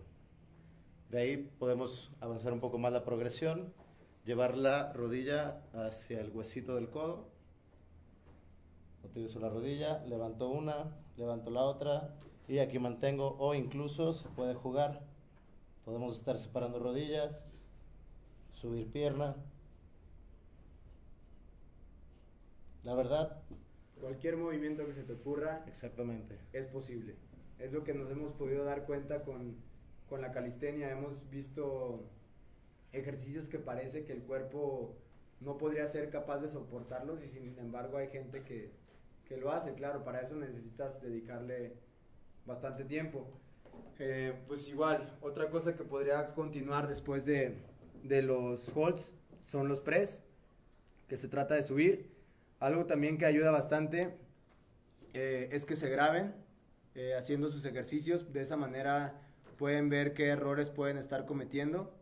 De ahí podemos avanzar un poco más la progresión, llevar la rodilla hacia el huesito del codo utilizo la rodilla, levanto una, levanto la otra y aquí mantengo o incluso se puede jugar. Podemos estar separando rodillas, subir pierna. La verdad. Cualquier movimiento que se te ocurra. Exactamente. Es posible. Es lo que nos hemos podido dar cuenta con, con la calistenia. Hemos visto ejercicios que parece que el cuerpo no podría ser capaz de soportarlos y sin embargo hay gente que, que lo hace, claro, para eso necesitas dedicarle bastante tiempo. Eh, pues igual, otra cosa que podría continuar después de, de los holds son los press, que se trata de subir. Algo también que ayuda bastante eh, es que se graben eh, haciendo sus ejercicios. De esa manera pueden ver qué errores pueden estar cometiendo.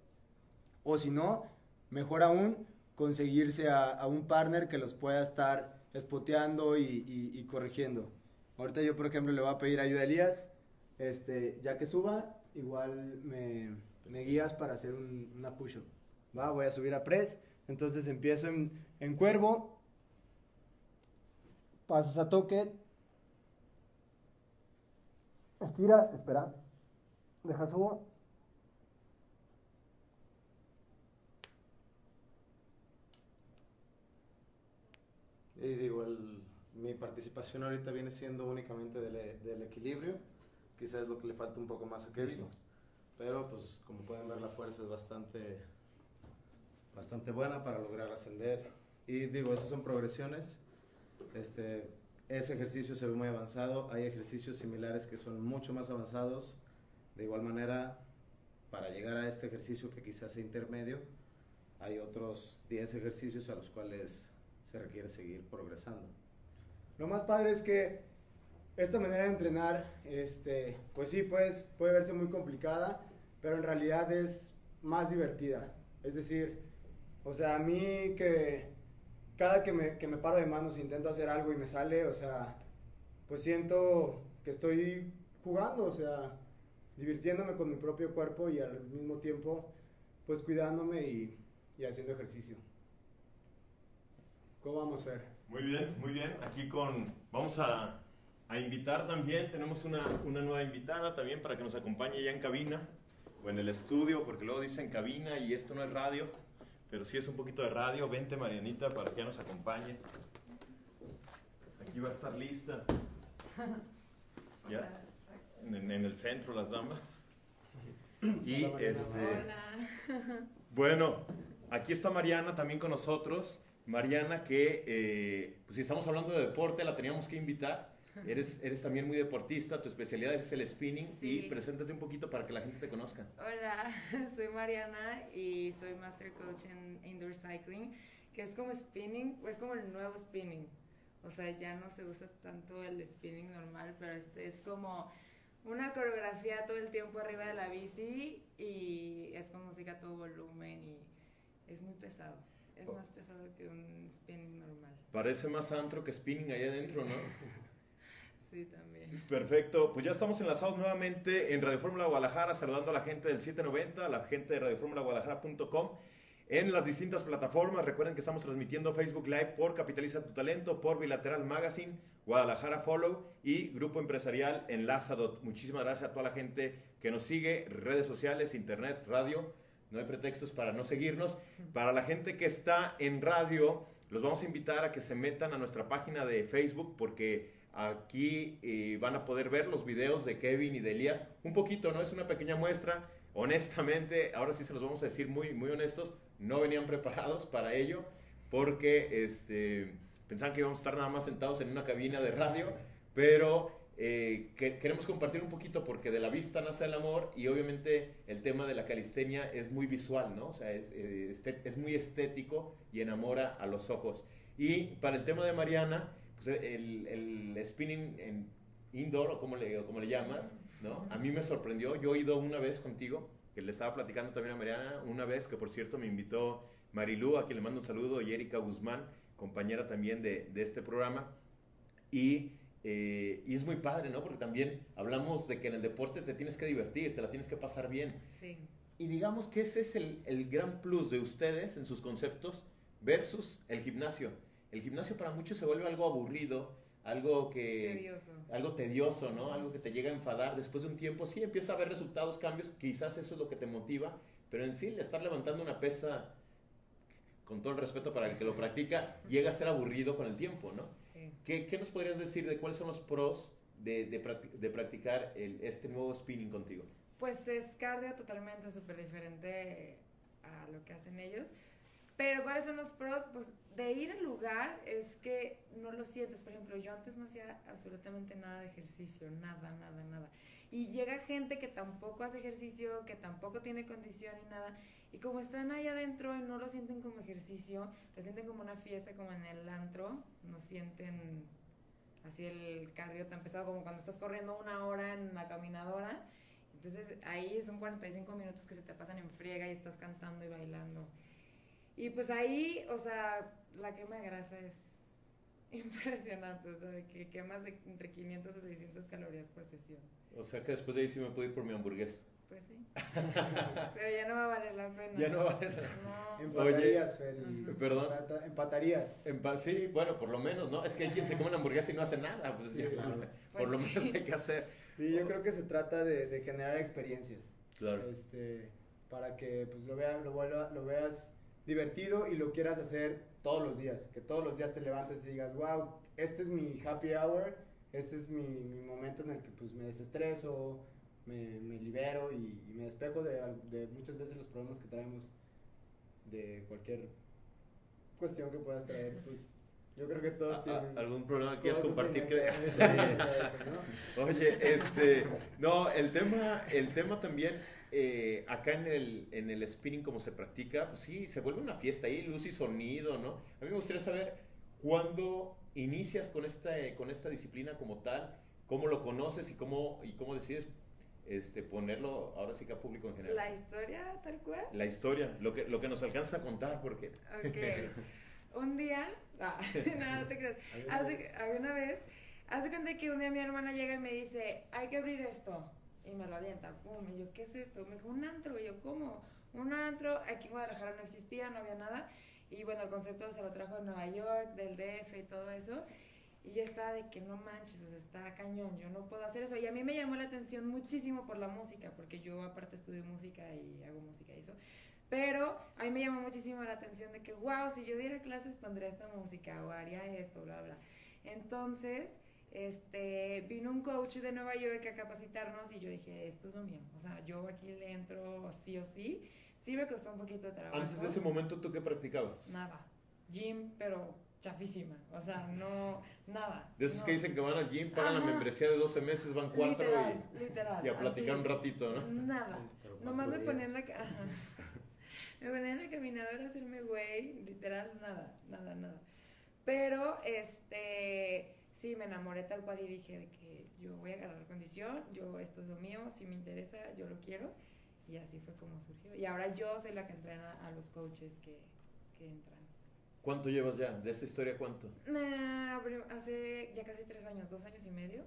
O si no, mejor aún, conseguirse a, a un partner que los pueda estar espoteando y, y, corrigiendo. Ahorita yo, por ejemplo, le voy a pedir ayuda a Elías. Este, ya que suba, igual me, me guías para hacer un, una push-up. ¿va? Voy a subir a press. Entonces empiezo en, en cuervo. Pasas a toque. Estiras, espera. Deja subo. Y digo, mi participación ahorita viene siendo únicamente del, del, equilibrio. quizás es lo que le falta un poco más a Kevin. Pero pues como pueden ver la fuerza es bastante, bastante buena para lograr ascender. Y digo, esas son progresiones. Este, ese ejercicio se ve muy avanzado. Hay ejercicios similares que son mucho más avanzados. De igual manera, para llegar a este ejercicio que quizás sea intermedio, hay otros 10 ejercicios a los cuales se requiere seguir progresando. Lo más padre es que esta manera de entrenar, este, pues sí, pues, puede verse muy complicada, pero en realidad es más divertida. Es decir, o sea, a mí que cada que me, que me paro de manos intento hacer algo y me sale, o sea, pues siento que estoy jugando, o sea, divirtiéndome con mi propio cuerpo y al mismo tiempo, pues cuidándome y, y haciendo ejercicio. ¿Cómo vamos, Fer? Muy bien, muy bien. Aquí con, vamos a, a invitar también, tenemos una, una, nueva invitada también para que nos acompañe ya en cabina o en el estudio, porque luego dicen cabina y esto no es radio, pero sí es un poquito de radio. Vente, Marianita, para que ya nos acompañes. Aquí va a estar lista. ¿Ya? En, en el centro, las damas. Y este. Bueno, aquí está Mariana también con nosotros. Mariana, que eh, pues si estamos hablando de deporte, la teníamos que invitar. Eres, eres también muy deportista, tu especialidad es el spinning Sí. y preséntate un poquito para que la gente te conozca. Hola, soy Mariana y soy Master Coach en Indoor Cycling, que es como spinning, es como el nuevo spinning. O sea, ya no se usa tanto el spinning normal, pero este es como una coreografía todo el tiempo arriba de la bici y es con música a todo volumen y es muy pesado. Es más pesado que un spinning normal. Parece más antro que spinning ahí adentro, ¿no? Sí, también. Perfecto, pues ya estamos enlazados nuevamente en Radio Fórmula Guadalajara, saludando a la gente del 790, a la gente de radioformulaguadalajara.com en las distintas plataformas. Recuerden que estamos transmitiendo Facebook Live por Capitaliza tu Talento, por Bilateral Magazine, Guadalajara Follow y Grupo Empresarial Enlazadot. Muchísimas gracias a toda la gente que nos sigue, redes sociales, internet, radio. No hay pretextos para no seguirnos. Para la gente que está en radio, los vamos a invitar a que se metan a nuestra página de Facebook porque aquí eh, van a poder ver los videos de Kevin y de Elías. Un poquito, ¿no? Es una pequeña muestra. Honestamente, ahora sí se los vamos a decir muy, muy honestos, no venían preparados para ello porque este, pensaban que íbamos a estar nada más sentados en una cabina de radio, pero eh, que, queremos compartir un poquito porque de la vista nace el amor y obviamente el tema de la calistenia es muy visual, ¿no? O sea, es, eh, este- es muy estético y enamora a los ojos. Y para el tema de Mariana, pues el, el spinning en indoor, o como le, o como le llamas, ¿no? A mí me sorprendió. Yo he ido una vez contigo, que le estaba platicando también a Mariana, una vez que por cierto me invitó Marilú, a quien le mando un saludo, y Erika Guzmán, compañera también de, de este programa. Y, eh, y es muy padre, ¿no? Porque también hablamos de que en el deporte te tienes que divertir, te la tienes que pasar bien. Sí. Y digamos que ese es el, el gran plus de ustedes en sus conceptos versus el gimnasio. El gimnasio para muchos se vuelve algo aburrido, algo que... Tedioso. Algo tedioso, ¿no? Algo que te llega a enfadar. Después de un tiempo, sí empieza a haber resultados, cambios. Quizás eso es lo que te motiva. Pero en sí, el estar levantando una pesa, con todo el respeto para el que lo practica, llega a ser aburrido con el tiempo, ¿no? ¿Qué, qué nos podrías decir de cuáles son los pros de, de, de practicar el- este nuevo spinning contigo? Pues es cardio totalmente súper diferente a lo que hacen ellos. Pero ¿cuáles son los pros? Pues de ir al lugar es que no lo sientes. Por ejemplo, yo antes no hacía absolutamente nada de ejercicio, nada, nada, nada. Y llega gente que tampoco hace ejercicio, que tampoco tiene condición y nada. Y como están ahí adentro y no lo sienten como ejercicio, lo sienten como una fiesta, como en el antro, no sienten así el cardio tan pesado como cuando estás corriendo una hora en la caminadora. Entonces ahí son 45 minutos que se te pasan en friega y estás cantando y bailando. Y pues ahí, o sea, la quema de grasa es impresionante, o sea, que quemas de entre 500 a 600 calorías por sesión. O sea que después de ahí sí me puedo ir por mi hamburguesa. Pues sí. Pero ya no va a valer la pena. Ya no vale la- No. Empatarías, Fer. y- Ujú. Perdón. Empata- Empatarías. Sí, bueno, por lo menos, ¿no? Es que hay quien se come una hamburguesa y no hace nada. Pues, Sí, ya, claro. por lo Pues menos hay que hacer. Sí, yo creo que se trata de, de generar experiencias. Claro. Este, para que pues, lo, vea- lo, vuelva- lo veas divertido y lo quieras hacer todos los días. Que todos los días te levantes y digas, wow, este es mi happy hour este es mi, mi momento en el que pues me desestreso, me, me libero y, y me despejo de, de muchas veces los problemas que traemos de cualquier cuestión que puedas traer, pues yo creo que todos ¿A- a- tienen... ¿Algún problema que quieras compartir? que-. Oye, este, no, el tema, el tema también, eh, acá en el, en el spinning como se practica, pues sí, se vuelve una fiesta ahí, luz y sonido, ¿no? A mí me gustaría saber cuándo inicias con esta, con esta disciplina como tal, cómo lo conoces y cómo, y cómo decides este, ponerlo ahora sí que a público en general. La historia tal cual. La historia, lo que, lo que nos alcanza a contar, porque... Ok. Un día, ah, no, no te creas. Había una Hace, vez. había una vez, hace cuenta que un día mi hermana llega y me dice, hay que abrir esto. Y me lo avienta, pum, y yo, ¿qué es esto? Me dijo, un antro. Y yo, ¿cómo? Un antro, aquí en Guadalajara no existía, no había nada. Y bueno, el concepto se lo trajo de Nueva York, del DF y todo eso. Y yo estaba de que no manches, o sea, está cañón, yo no puedo hacer eso. Y a mí me llamó la atención muchísimo por la música, porque yo aparte estudio música y hago música y eso. Pero a mí me llamó muchísimo la atención de que, wow, si yo diera clases pondría esta música o haría esto, bla, bla. Entonces, este, vino un coach de Nueva York a capacitarnos y yo dije, esto es lo mío. O sea, yo aquí le entro sí o sí. Sí me costó un poquito de trabajo. Antes de ese momento, ¿tú qué practicabas? Nada. Gym, pero chafísima. O sea, no, nada. De esos no. que dicen que van al gym, pagan la membresía de 12 meses, van 4 Literal, literal. y, a platicar así. un ratito, ¿no? Nada. Nomás me cuatro ponía en la, ajá. me ponía en la caminadora a hacerme güey, literal, nada, nada, nada. Pero, este, sí, me enamoré tal cual y dije de que yo voy a agarrar condición, yo, esto es lo mío, si me interesa, yo lo quiero. Y así fue como surgió. Y ahora yo soy la que entrena a los coaches que, que entran. ¿Cuánto llevas ya? ¿De esta historia cuánto? Hace ya casi tres años, dos años y medio.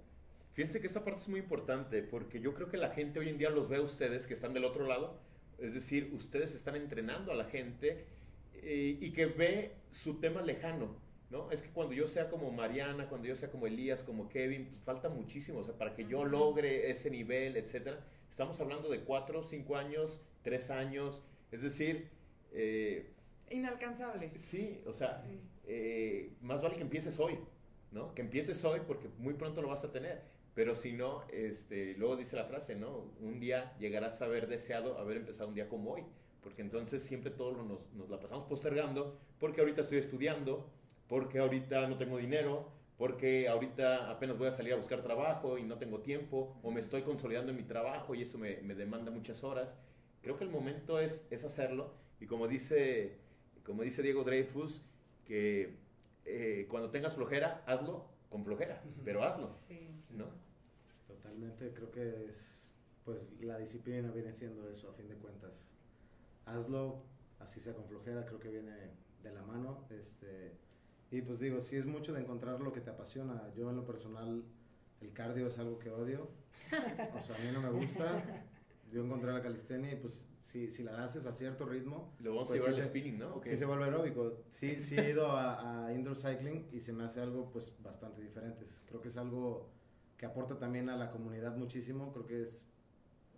Fíjense que esta parte es muy importante porque yo creo que la gente hoy en día los ve a ustedes que están del otro lado, es decir, ustedes están entrenando a la gente eh, y que ve su tema lejano, ¿no? Es que cuando yo sea como Mariana, cuando yo sea como Elías, como Kevin, pues falta muchísimo, o sea, para que yo logre ese nivel, etcétera. Estamos hablando de cuatro, cinco años, tres años, es decir, eh, Inalcanzable. sí, o sea, Sí. eh, más vale que empieces hoy, ¿no? Que empieces hoy porque muy pronto lo vas a tener. Pero si no, este, luego dice la frase, ¿no? Un día llegarás a haber deseado haber empezado un día como hoy. Porque entonces siempre todos lo- nos, nos la pasamos postergando porque ahorita estoy estudiando, porque ahorita no tengo dinero, porque ahorita apenas voy a salir a buscar trabajo y no tengo tiempo, o me estoy consolidando en mi trabajo y eso me, me demanda muchas horas. Creo que el momento es, es hacerlo. Y como dice, como dice Diego Dreyfus, que eh, cuando tengas flojera, hazlo con flojera, pero hazlo, Sí. ¿no? Totalmente, creo que es, pues la disciplina viene siendo eso, a fin de cuentas. Hazlo, así sea con flojera, creo que viene de la mano. Este, y pues digo, si es mucho de encontrar lo que te apasiona. Yo en lo personal, el cardio es algo que odio. O sea, a mí no me gusta. Yo encontré la calistenia y pues si, si la haces a cierto ritmo, Lo vamos Pues a llevar sí al spinning, ¿no? ¿O qué? Sí se vuelve aeróbico. Sí, sí he ido a, a indoor cycling y se me hace algo pues bastante diferente. Creo que es algo que aporta también a la comunidad muchísimo. Creo que es,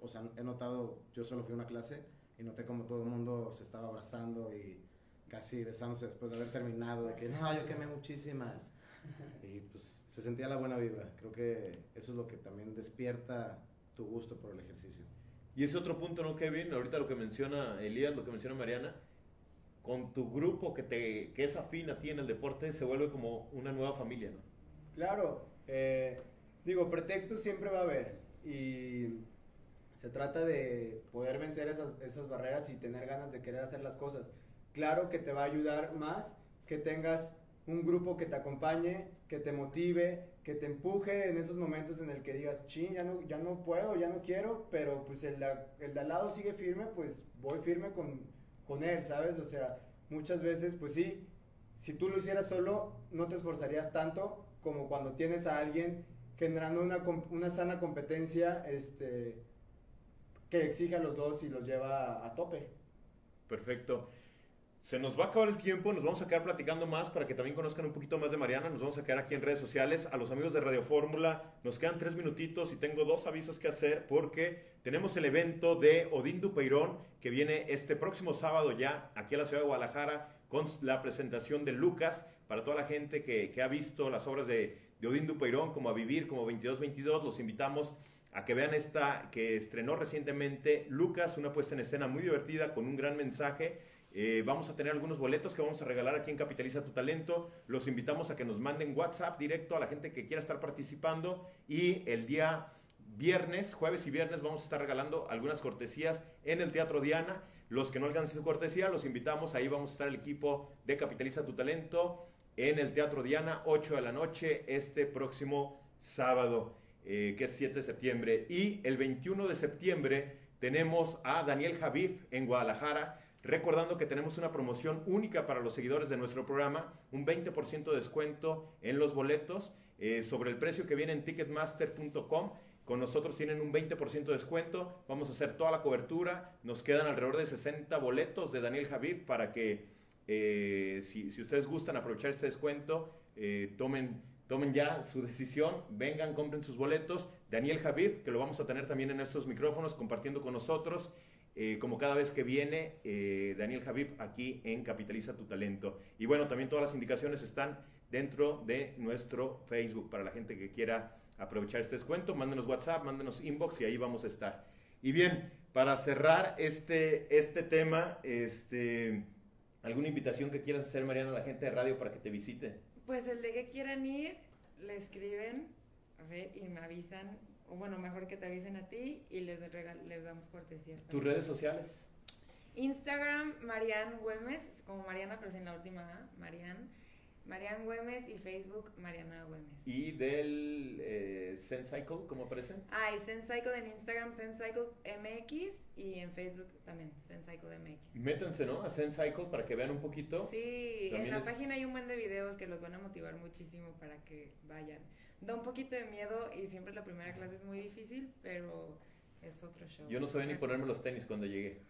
o sea, he notado, yo solo fui a una clase y noté como todo el mundo se estaba abrazando y casi besándose después de haber terminado, de que no, yo quemé muchísimas. Y pues se sentía la buena vibra. Creo que eso es lo que también despierta tu gusto por el ejercicio. Y ese otro punto, ¿no, Kevin? Ahorita lo que menciona Elías, lo que menciona Mariana, con tu grupo que, te, que es afín a ti en el deporte, se vuelve como una nueva familia, ¿no? Claro, eh, digo, pretextos siempre va a haber y se trata de poder vencer esas barreras y tener ganas de querer hacer las cosas. Claro que te va a ayudar más que tengas un grupo que te acompañe, que te motive, que te empuje en esos momentos en el que digas, ching, ya no, ya no puedo, ya no quiero, pero pues el, el de al lado sigue firme, pues voy firme con, con él, ¿sabes? O sea, muchas veces, pues sí, si tú lo hicieras solo, no te esforzarías tanto como cuando tienes a alguien generando una, una sana competencia este, que exige a los dos y los lleva a tope. Perfecto. Se nos va a acabar el tiempo, nos vamos a quedar platicando más para que también conozcan un poquito más de Mariana. Nos vamos a quedar aquí en redes sociales. A los amigos de Radio Fórmula, nos quedan tres minutitos y tengo dos avisos que hacer porque tenemos el evento de Odín Dupeirón que viene este próximo sábado ya aquí a la ciudad de Guadalajara con la presentación de Lucas, para toda la gente que, que ha visto las obras de, de Odín Dupeirón, como A Vivir, como 2222, los invitamos a que vean esta que estrenó recientemente Lucas, una puesta en escena muy divertida con un gran mensaje. Eh, vamos a tener algunos boletos que vamos a regalar aquí en Capitaliza tu Talento. Los invitamos a que nos manden WhatsApp directo a la gente que quiera estar participando y el día viernes, jueves y viernes vamos a estar regalando algunas cortesías en el Teatro Diana. Los que no alcancen su cortesía, los invitamos. Ahí vamos a estar el equipo de Capitaliza tu Talento en el Teatro Diana, 8 de la noche, este próximo sábado. Eh, que es 7 de septiembre. Y el 21 de septiembre tenemos a Daniel Javif en Guadalajara. Recordando que tenemos una promoción única para los seguidores de nuestro programa, un 20% de descuento en los boletos eh, sobre el precio que viene en ticketmaster.com. Con nosotros tienen un 20% de descuento. Vamos a hacer toda la cobertura. Nos quedan alrededor de 60 boletos de Daniel Javif para que, eh, si, ustedes gustan aprovechar este descuento, tomen tomen ya su decisión, vengan, compren sus boletos. Daniel Javid, que lo vamos a tener también en estos micrófonos compartiendo con nosotros, eh, como cada vez que viene eh, Daniel Javid aquí en Capitaliza tu Talento. Y bueno, también todas las indicaciones están dentro de nuestro Facebook para la gente que quiera aprovechar este descuento. Mándenos WhatsApp, mándenos inbox y ahí vamos a estar. Y bien, para cerrar este, este tema, este, ¿alguna invitación que quieras hacer, Mariana, a la gente de radio para que te visite? Pues el de que quieran ir, le escriben y me avisan, o bueno, mejor que te avisen a ti y les, les damos cortesía. ¿Tus redes sociales? Instagram, Marian Güemes, como Mariana, pero sin la última A, Marian. Marian Güemes y Facebook Mariana Güemes. ¿Y del eh, SenCycle, cómo aparece? Ah, y SenCycle en Instagram, SenCycle MX y en Facebook también, SenCycle MX. Métanse, ¿no? A SenCycle para que vean un poquito. Sí, en la página hay un buen de videos que los van a motivar muchísimo para que vayan. Da un poquito de miedo y siempre la primera clase es muy difícil, pero es otro show. Yo no sabía ni ponerme los tenis cuando llegué.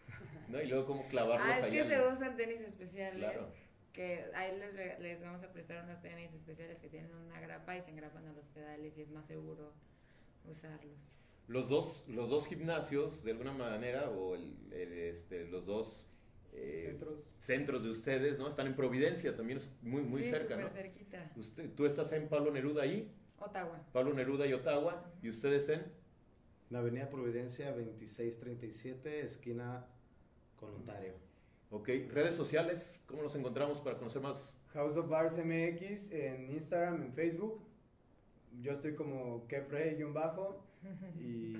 ¿no? Y luego cómo clavarlos Ah, es que se usan tenis especiales. Claro que ahí les, les, vamos a prestar unos tenis especiales que tienen una grapa y se engrapan a los pedales y es más seguro usarlos. Los dos, los dos gimnasios, de alguna manera, o el, este, los dos eh, centros. centros de ustedes, ¿no? Están en Providencia, también es muy, muy sí, cerca, ¿no? cerquita. Usted, tú estás en Pablo Neruda ahí. Ottawa. Pablo Neruda y Ottawa. ¿Y ustedes en? La Avenida Providencia 2637, esquina con Ontario. Ok, redes sociales, ¿cómo nos encontramos para conocer más? House of Bars MX en Instagram, en Facebook. Yo estoy como Kefre-bajo y,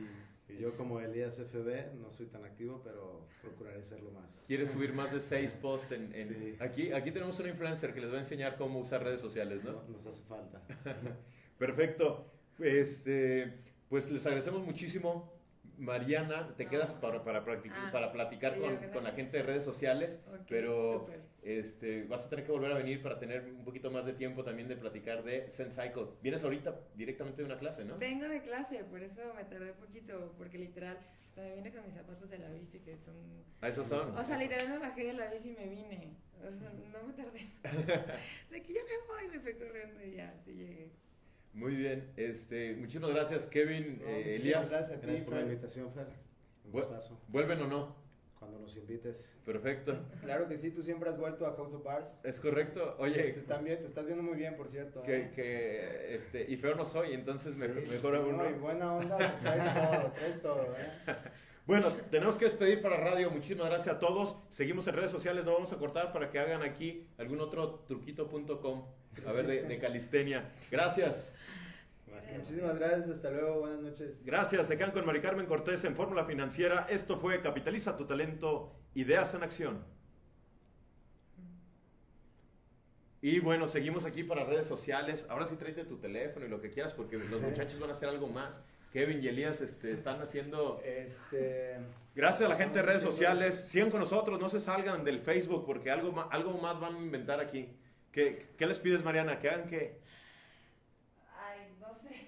y, yo como Elías FB, no soy tan activo, pero procuraré serlo más. ¿Quieres subir más de seis posts en...? en... Sí. Aquí, aquí tenemos una influencer que les va a enseñar cómo usar redes sociales, ¿no? no nos hace falta. Perfecto. Este, pues les agradecemos muchísimo Mariana, te quedas para, para, practicar, ah, para platicar con, con, la gente de redes sociales, pero este, vas a tener que volver a venir para tener un poquito más de tiempo también de platicar de SenSycle. Vienes ahorita directamente de una clase, ¿no? Vengo de clase, por eso me tardé un poquito, porque literal, hasta me vine con mis zapatos de la bici, que son... ¿Ah, esos son? O sea, literal me bajé de la bici y me vine. O sea, no me tardé. de que ya me voy, me fui corriendo y ya, así llegué. Muy bien, este, muchísimas gracias Kevin, eh, Elías. Gracias, a ti, gracias por la invitación, Fer. Un gustazo. ¿Vuelven o no? Cuando nos invites. Perfecto. Claro que sí, tú siempre has vuelto a House of Bars. Es correcto. Oye, te, están bien, te estás viendo muy bien, por cierto. Que, ¿eh? que este, y feo no soy, entonces sí, mejor, mejor sí, uno. No, y buena onda, traes todo, traes todo. ¿eh? Bueno, tenemos que despedir para radio. Muchísimas gracias a todos. Seguimos en redes sociales, no vamos a cortar para que hagan aquí algún otro truquito.com, a ver, de, de calistenia. Gracias. Muchísimas gracias, hasta luego, buenas noches. Gracias, se quedan con Mari Carmen Cortés en Fórmula Financiera. Esto fue Capitaliza tu talento, ideas en acción. Y bueno, seguimos aquí para redes sociales. Ahora sí tráete tu teléfono y lo que quieras porque los muchachos van a hacer algo más. Kevin y Elías este, están haciendo... Este... Gracias a la gente de redes sociales. Sigan con nosotros, no se salgan del Facebook porque algo más, algo más van a inventar aquí. ¿Qué, qué les pides, Mariana? ¿Que hagan qué?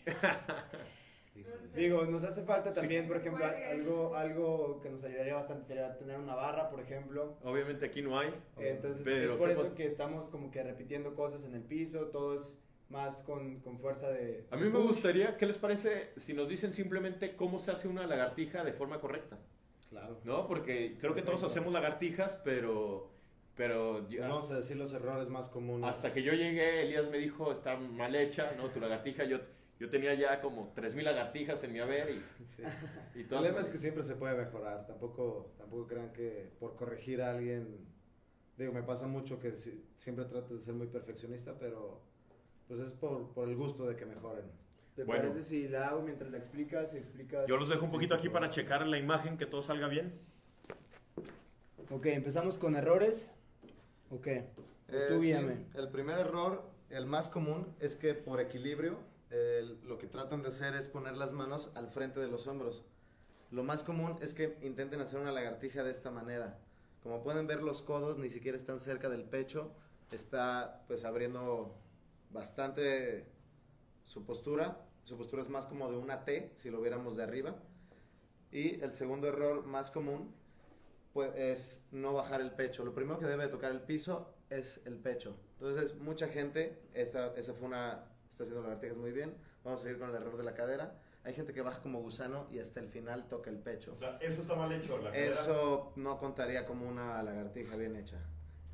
Digo, nos hace falta también, por ejemplo, algo, algo que nos ayudaría bastante sería tener una barra, por ejemplo. Obviamente aquí no hay. Entonces, es por eso que estamos como que repitiendo cosas en el piso, todo es más con, con fuerza de... A mí me gustaría, ¿qué les parece si nos dicen simplemente cómo se hace una lagartija de forma correcta? Claro. ¿No? Porque creo que todos hacemos lagartijas, pero Pero pues vamos a decir los errores más comunes. Hasta que yo llegué, Elías me dijo, está mal hecha, ¿no? Tu lagartija, yo, yo tenía ya como 3.000 lagartijas en mi haber y, sí. y El todas- lema es que siempre se puede mejorar. Tampoco, tampoco crean que por corregir a alguien. Digo, me pasa mucho que si- siempre tratas de ser muy perfeccionista, pero pues es por, por el gusto de que mejoren. ¿Te Bueno. parece si la hago mientras la explicas? explicas Yo los dejo un poquito aquí para checar la imagen, que todo salga bien. Ok, empezamos con errores. Ok, Eh, tú sí, el primer error, el más común, es que por equilibrio lo que tratan de hacer es poner las manos al frente de los hombros. Lo más común es que intenten hacer una lagartija de esta manera. Como pueden ver, los codos ni siquiera están cerca del pecho. Está pues abriendo bastante su postura. Su postura es más como de una T, si lo viéramos de arriba. Y el segundo error más común pues, es no bajar el pecho. Lo primero que debe de tocar el piso es el pecho. Entonces, mucha gente, esta, esa fue una, está haciendo lagartijas muy bien. Vamos a seguir con el error de la cadera. Hay gente que baja como gusano y hasta el final toca el pecho. O sea, eso está mal hecho, la Eso no contaría como una lagartija bien hecha.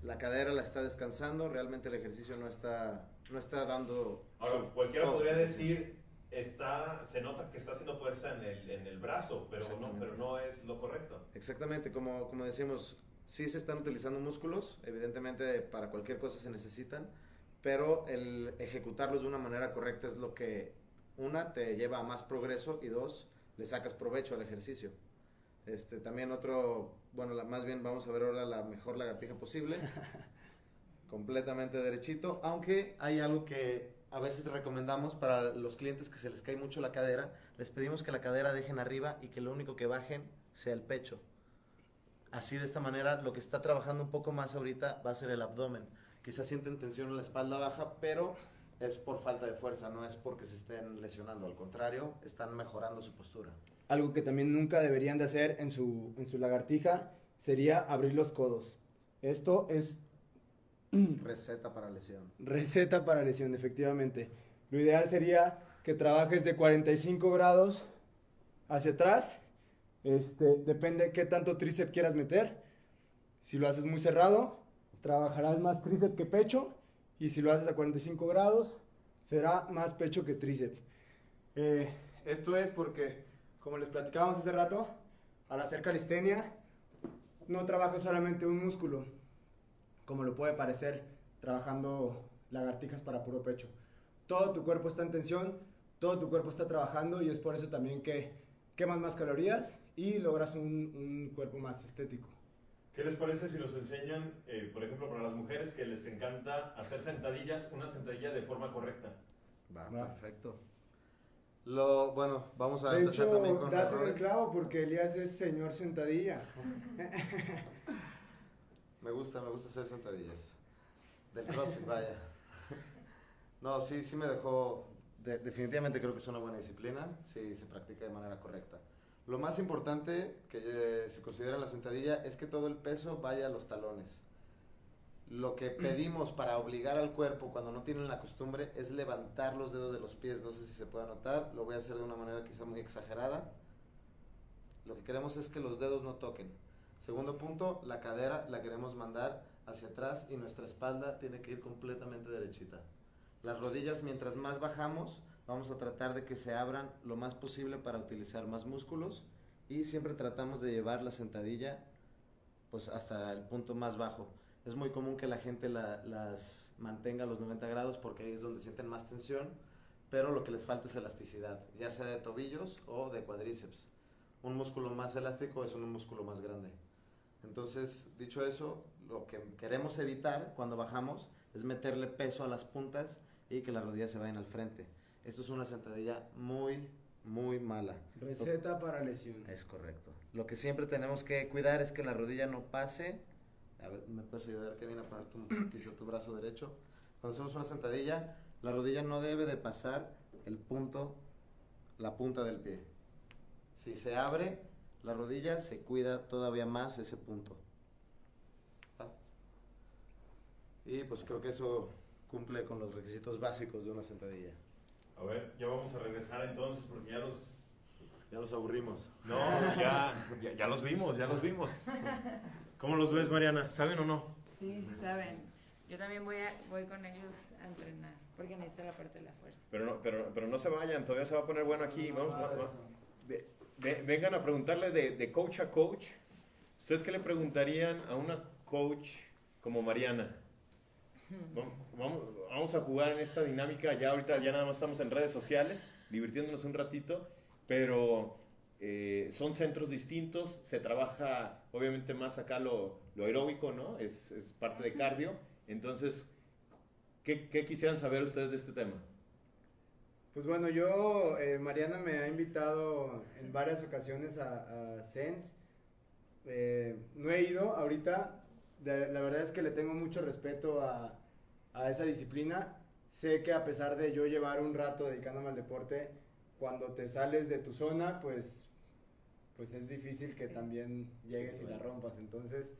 La cadera la está descansando, realmente el ejercicio no está, no está dando... Ahora, su- cualquiera podría decir, está, se nota que está haciendo fuerza en el, en el brazo, pero no, pero no es lo correcto. Exactamente, como, como decimos, sí se están utilizando músculos, evidentemente para cualquier cosa se necesitan, pero el ejecutarlos de una manera correcta es lo que, una, te lleva a más progreso y dos, le sacas provecho al ejercicio. Este, también otro, bueno, la- más bien vamos a ver ahora la mejor lagartija posible, completamente derechito, aunque hay algo que a veces recomendamos para los clientes que se les cae mucho la cadera, les pedimos que la cadera dejen arriba y que lo único que bajen sea el pecho. Así de esta manera lo que está trabajando un poco más ahorita va a ser el abdomen. Quizás sienten tensión en la espalda baja, pero es por falta de fuerza, no es porque se estén lesionando, al contrario, están mejorando su postura. Algo que también nunca deberían de hacer en su, en su lagartija sería abrir los codos. Esto es Receta para lesión. receta para lesión, efectivamente. Lo ideal sería que trabajes de 45 grados hacia atrás. Este, depende qué tanto tríceps quieras meter. Si lo haces muy cerrado, trabajarás más tríceps que pecho. Y si lo haces a 45 grados, será más pecho que tríceps. Eh, esto es porque, como les platicábamos hace rato, al hacer calistenia, no trabajas solamente un músculo, como lo puede parecer trabajando lagartijas para puro pecho. Todo tu cuerpo está en tensión, todo tu cuerpo está trabajando y es por eso también que quemas más calorías y logras un, un cuerpo más estético. ¿Qué les parece si nos enseñan, eh, por ejemplo, para las mujeres que les encanta hacer sentadillas, una sentadilla de forma correcta? Va, Va. perfecto. Lo, bueno, vamos a De empezar también hecho, con das en el errores. clavo porque Elías es señor sentadilla. Me gusta, me gusta hacer sentadillas. Del CrossFit, vaya. No, sí, sí me dejó. de- definitivamente creo que es una buena disciplina si se practica de manera correcta. Lo más importante que eh, se considera en la sentadilla es que todo el peso vaya a los talones. Lo que pedimos para obligar al cuerpo cuando no tienen la costumbre es levantar los dedos de los pies. No sé si se puede notar, lo voy a hacer de una manera quizá muy exagerada. Lo que queremos es que los dedos no toquen. Segundo punto, la cadera la queremos mandar hacia atrás y nuestra espalda tiene que ir completamente derechita. Las rodillas, mientras más bajamos, vamos a tratar de que se abran lo más posible para utilizar más músculos y siempre tratamos de llevar la sentadilla pues hasta el punto más bajo. Es muy común que la gente la- las mantenga a los 90 grados porque ahí es donde sienten más tensión, pero lo que les falta es elasticidad, ya sea de tobillos o de cuadríceps. Un músculo más elástico es un músculo más grande. Entonces, dicho eso, lo que queremos evitar cuando bajamos es meterle peso a las puntas y que las rodillas se vayan al frente. Esto es una sentadilla muy, muy mala. Receta para lesión. Es correcto. Lo que siempre tenemos que cuidar es que la rodilla no pase. A ver, ¿me puedes ayudar, Kevin, a poner tu, quizá tu brazo derecho? Cuando hacemos una sentadilla, la rodilla no debe de pasar el punto, la punta del pie. Si se abre la rodilla, se cuida todavía más ese punto. Y pues creo que eso cumple con los requisitos básicos de una sentadilla. A ver, ya vamos a regresar entonces porque ya los... Ya los aburrimos. No, ya, ya, ya los vimos, ya los vimos. ¿Cómo los ves, Mariana? ¿Saben o no? Sí, sí saben. Yo también voy, a, voy con ellos a entrenar, porque necesito la parte de la fuerza. Pero no, pero, pero no se vayan, todavía se va a poner bueno aquí. No, Vamos, vengan a preguntarle de, de coach a coach. ¿Ustedes qué le preguntarían a una coach como Mariana? Vam- Vamos, vamos a jugar en esta dinámica. Ya ahorita ya nada más estamos en redes sociales, divirtiéndonos un ratito, pero eh, son centros distintos. Se trabaja obviamente más acá lo, lo aeróbico, ¿no? Es, es parte de cardio. Entonces, ¿qué, ¿qué quisieran saber ustedes de este tema? Pues bueno, yo, eh, Mariana me ha invitado en varias ocasiones a, a Sense. Eh, no he ido ahorita, de- la verdad es que le tengo mucho respeto a, a esa disciplina. Sé que a pesar de yo llevar un rato dedicándome al deporte, cuando te sales de tu zona, pues, pues es difícil que Sí. también llegues y la rompas. Entonces,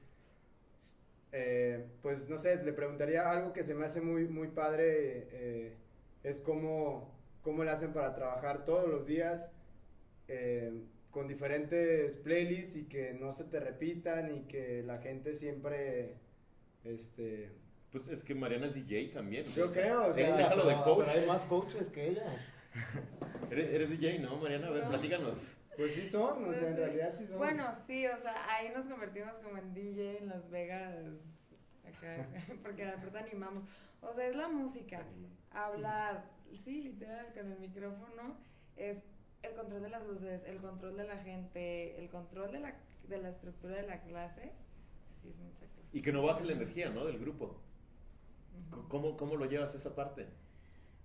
eh, pues no sé, le preguntaría algo que se me hace muy, muy padre, eh, es cómo, cómo le hacen para trabajar todos los días eh, con diferentes playlists y que no se te repitan y que la gente siempre, este, Pues es que Mariana es DJ también. Yo creo, o sea, déjalo de pero- coach. pero hay más coaches que ella. Eres, eres DJ, ¿no, Mariana? A ver, No. platícanos. pues sí son, o sea, en Sí. realidad sí son. Bueno, sí, o sea, ahí nos convertimos como en DJ en Las Vegas, acá, porque aparte animamos. O sea, es la música, hablar, sí, literal, con el micrófono, es el control de las luces, el control de la gente, el control de la, de la estructura de la clase, sí, es mucha cosa. Y que no baje la energía, ¿no? Del grupo. ¿Cómo, cómo lo llevas esa parte?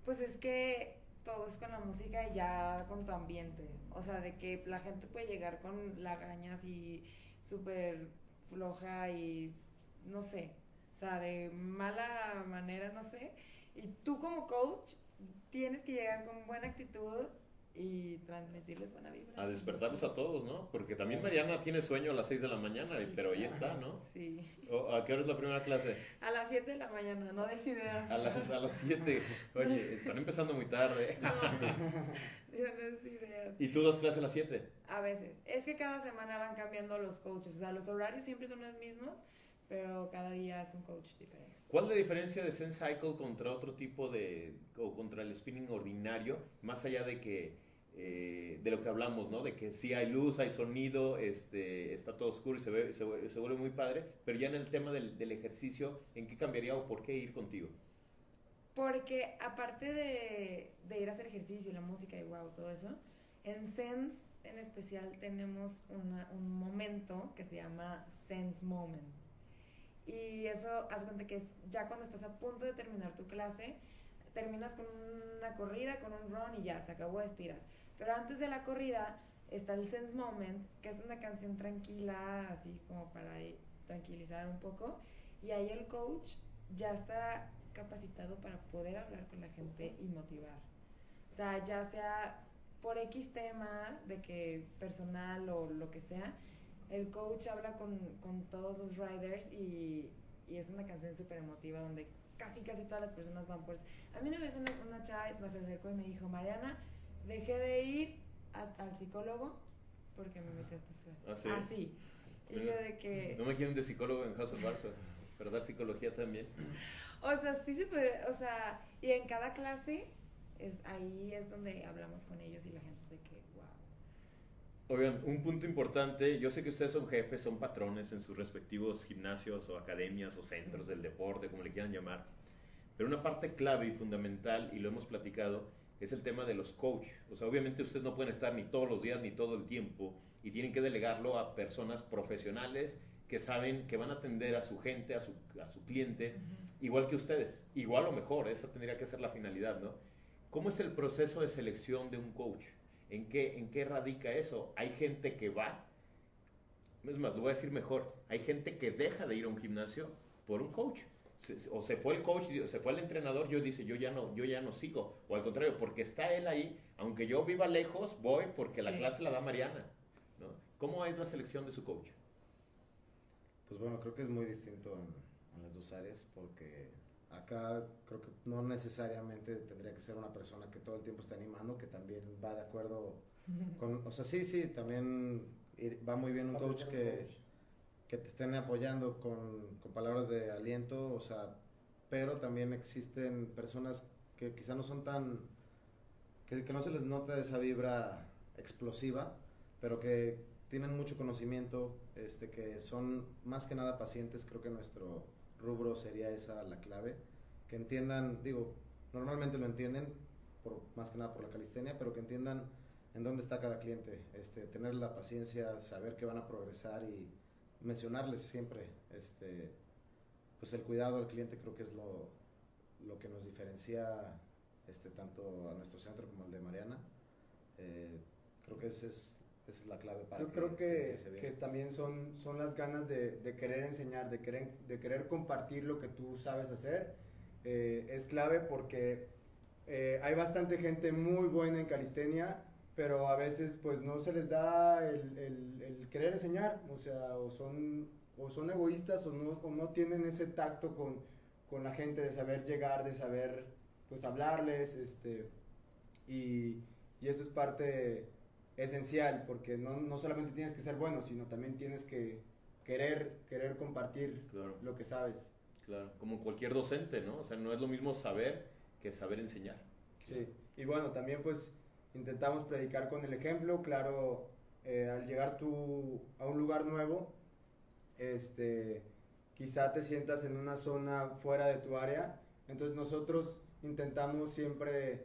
Pues es que todo es con la música y ya con tu ambiente. O sea, de que la gente puede llegar con lagañas y súper floja y no sé. O sea, de mala manera, no sé. Y tú como coach tienes que llegar con buena actitud y transmitirles buena vibra. A despertarlos a todos, ¿no? Porque también Mariana tiene sueño a las 6 de la mañana, Sí, pero ahí está, ¿no? Sí. ¿A qué hora es la primera clase? A las 7 de la mañana, no des ideas. A las, a las 7. Oye, están empezando muy tarde. No, yo no ideas. ¿Y tú das clase a las 7? A veces. Es que cada semana van cambiando los coaches. O sea, los horarios siempre son los mismos, pero cada día es un coach diferente. ¿Cuál es la diferencia de Zen Cycle contra otro tipo de, o contra el spinning ordinario, más allá de que, eh, de lo que hablamos, ¿no? De que sí hay luz, hay sonido, este, está todo oscuro y se, ve, se, se vuelve muy padre, pero ya en el tema del, del ejercicio, ¿en qué cambiaría o por qué ir contigo? Porque aparte de, de ir a hacer ejercicio y la música y wow, todo eso, en Sense en especial tenemos una- un momento que se llama Sense Moment. Y eso, haz cuenta que es ya cuando estás a punto de terminar tu clase, terminas con una corrida, con un run y ya, se acabó, estiras. Pero antes de la corrida está el Sense Moment, que es una canción tranquila, así como para tranquilizar un poco. Y ahí el coach ya está capacitado para poder hablar con la gente y motivar. O sea, ya sea por X tema de que personal o lo que sea, el coach habla con, con todos los riders y, y es una canción súper emotiva donde casi casi todas las personas van por eso. A mí una vez una, una chava se acercó y me dijo, Mariana, dejé de ir a- al psicólogo porque me metí a tus clases. ¿Ah, sí? Así. Y yo de que... No me quieren de psicólogo en House of Barça, pero dar psicología también. O sea, sí se puede, o sea, y en cada clase es ahí es donde hablamos con ellos y la gente de que. Oigan, un punto importante, yo sé que ustedes son jefes, son patrones en sus respectivos gimnasios o academias o centros del deporte, como le quieran llamar, pero una parte clave y fundamental, y lo hemos platicado, es el tema de los coaches. O sea, obviamente ustedes no pueden estar ni todos los días ni todo el tiempo y tienen que delegarlo a personas profesionales que saben que van a atender a su gente, a su, a su cliente, igual que ustedes, igual o mejor, esa tendría que ser la finalidad, ¿no? ¿Cómo es el proceso de selección de un coach? ¿En qué, ¿En qué radica eso? Hay gente que va, es más, lo voy a decir mejor, hay gente que deja de ir a un gimnasio por un coach. Se- o se fue el coach, se fue el entrenador, yo dice, yo ya no, yo ya no sigo. O al contrario, porque está él ahí, aunque yo viva lejos, voy porque la clase la da Mariana. ¿no? ¿Cómo es la selección de su coach? Pues bueno, creo que es muy distinto en, en las dos áreas porque acá creo que no necesariamente tendría que ser una persona que todo el tiempo está animando, que también va de acuerdo con, o sea, sí, sí, también ir- va muy bien un coach que, que te estén apoyando con, con palabras de aliento, o sea, pero también existen personas que quizá no son tan, que, que no se les nota esa vibra explosiva, pero que tienen mucho conocimiento, este, que son más que nada pacientes, creo que nuestro rubro sería esa la clave, que entiendan, digo, normalmente lo entienden, por, más que nada por la calistenia, pero que entiendan en dónde está cada cliente, este, tener la paciencia, saber que van a progresar y mencionarles siempre, este, pues el cuidado al cliente creo que es lo, lo que nos diferencia este, tanto a nuestro centro como al de Mariana. Eh, creo que ese es, esa es la clave para Yo que creo que, sentirse bien. que también son, son las ganas de, de querer enseñar, de querer, de querer compartir lo que tú sabes hacer. Eh, es clave porque eh, hay bastante gente muy buena en calistenia, pero a veces pues no se les da el, el- el querer enseñar, o sea, o son, o son egoístas o no, o no tienen ese tacto con, con la gente de saber llegar, de saber pues hablarles, este, y, y eso es parte esencial, porque no, no solamente tienes que ser bueno, sino también tienes que querer, querer compartir Claro, lo que sabes. claro. Como cualquier docente, ¿no? O sea, no es lo mismo saber que saber enseñar. Sí, y bueno, también pues intentamos predicar con el ejemplo, claro, eh, al llegar tú a un lugar nuevo, este, quizá te sientas en una zona fuera de tu área, entonces nosotros intentamos siempre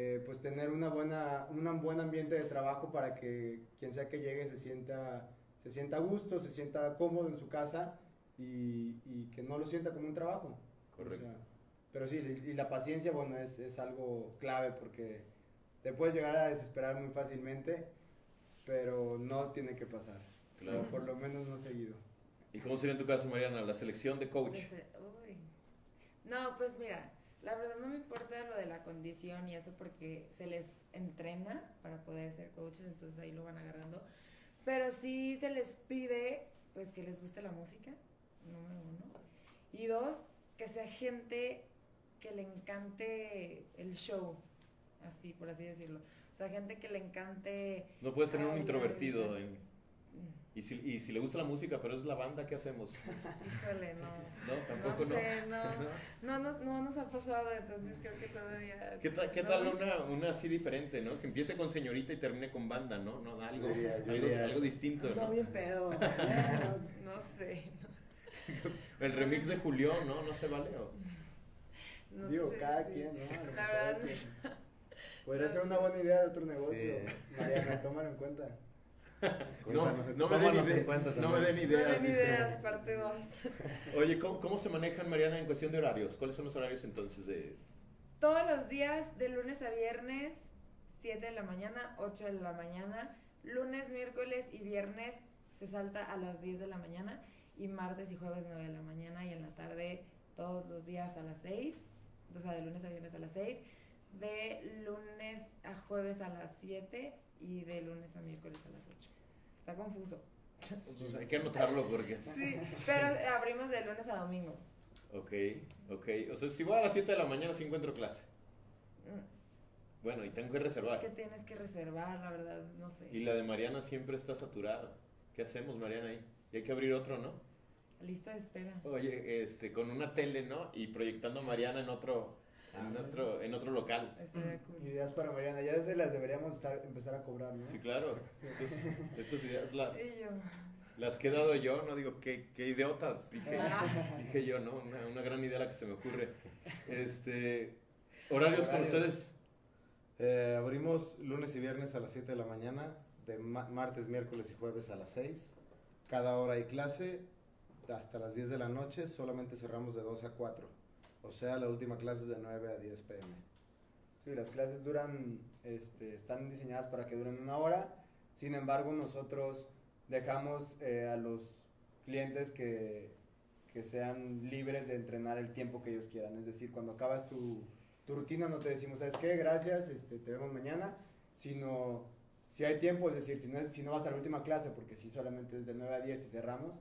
eh, pues tener una buena, un buen ambiente de trabajo para que quien sea que llegue se sienta, se sienta a gusto, se sienta cómodo en su casa y, y que no lo sienta como un trabajo. Correcto. O sea, pero sí, y la paciencia, bueno, es, es algo clave porque te puedes llegar a desesperar muy fácilmente, pero no tiene que pasar. Claro. O por lo menos no seguido. ¿Y cómo sería en tu caso, Mariana, la selección de coach? Pues, eh, uy. No, pues mira, la verdad no me importa lo de la condición y eso porque se les entrena para poder ser coaches, entonces ahí lo van agarrando. Pero sí se les pide, pues, que les guste la música, número uno. Y dos, que sea gente que le encante el show, así, por así decirlo. O sea, gente que le encante... No puedes tener un introvertido. en- y, si, y si le gusta la música, pero es la banda, ¿qué hacemos? Híjole, no. No, tampoco no. no sé, no. ¿No? No, no, no nos ha pasado, entonces creo que todavía... ¿Qué, tal- qué no. tal una, una así diferente, no? Que empiece con señorita y termine con banda, ¿no? no algo, diría- algo, diría algo distinto, ¿no? bien pedo. No sé. El remix de Julián, ¿no? No se vale. ¿o? Digo, sé, cada sí. quien, ¿no? La verdad, Podría ser una buena idea de otro negocio. Sí. Mariana, tómalo en cuenta. No, Cuéntanos- no me den, tómanos ide- en cuenta no me den No ideas. den dice. ideas, parte 2. Oye, ¿cómo, cómo se manejan, Mariana, en cuestión de horarios? ¿Cuáles son los horarios entonces de...? Todos los días, de lunes a viernes, 7 de la mañana, 8 de la mañana. Lunes, miércoles y viernes se salta a las 10 de la mañana. Y martes y jueves, 9 de la mañana. Y en la tarde, todos los días a las 6. O sea, de lunes a viernes a las 6. De lunes a jueves a las 7. Y de lunes a miércoles a las 8. Está confuso. Pues hay que anotarlo porque... Sí, pero abrimos de lunes a domingo. Ok, ok. O sea, si voy a las 7 de la mañana sí encuentro clase. Mm, Bueno, y tengo que Es reservar. que tienes que reservar, la verdad, no sé. Y la de Mariana siempre está saturada. ¿Qué hacemos, Mariana, ahí? Y hay que abrir otro, ¿no? Lista de espera. Oye, este, con una tele, ¿no? Y proyectando a Mariana en otro, en otro, en otro local. Cool. Ideas para Mariana. Ya se las deberíamos estar, empezar a cobrar, ¿no? Sí, claro. Estos- estas ideas las, Sí, las que he dado yo, no digo, qué, qué idiotas. Dije, Ah. dije yo, ¿no? Una, una gran idea la que se me ocurre. Este, ¿Horarios con Horarios. ustedes? Eh, abrimos lunes y viernes a las 7 de la mañana, de ma- martes, miércoles y jueves a las 6. Cada hora hay clase hasta las 10 de la noche, solamente cerramos de 2 a 4. O sea, la última clase es de 9 a 10 pm. Sí, las clases duran, este, están diseñadas para que duren una hora. Sin embargo, nosotros dejamos eh, a los clientes que, que sean libres de entrenar el tiempo que ellos quieran. Es decir, cuando acabas tu, rutina no te decimos, ¿sabes qué? Gracias, este, te vemos mañana. Sino, si hay tiempo, es decir, si no, si no vas a la última clase, porque si solamente es de 9 a 10 y cerramos,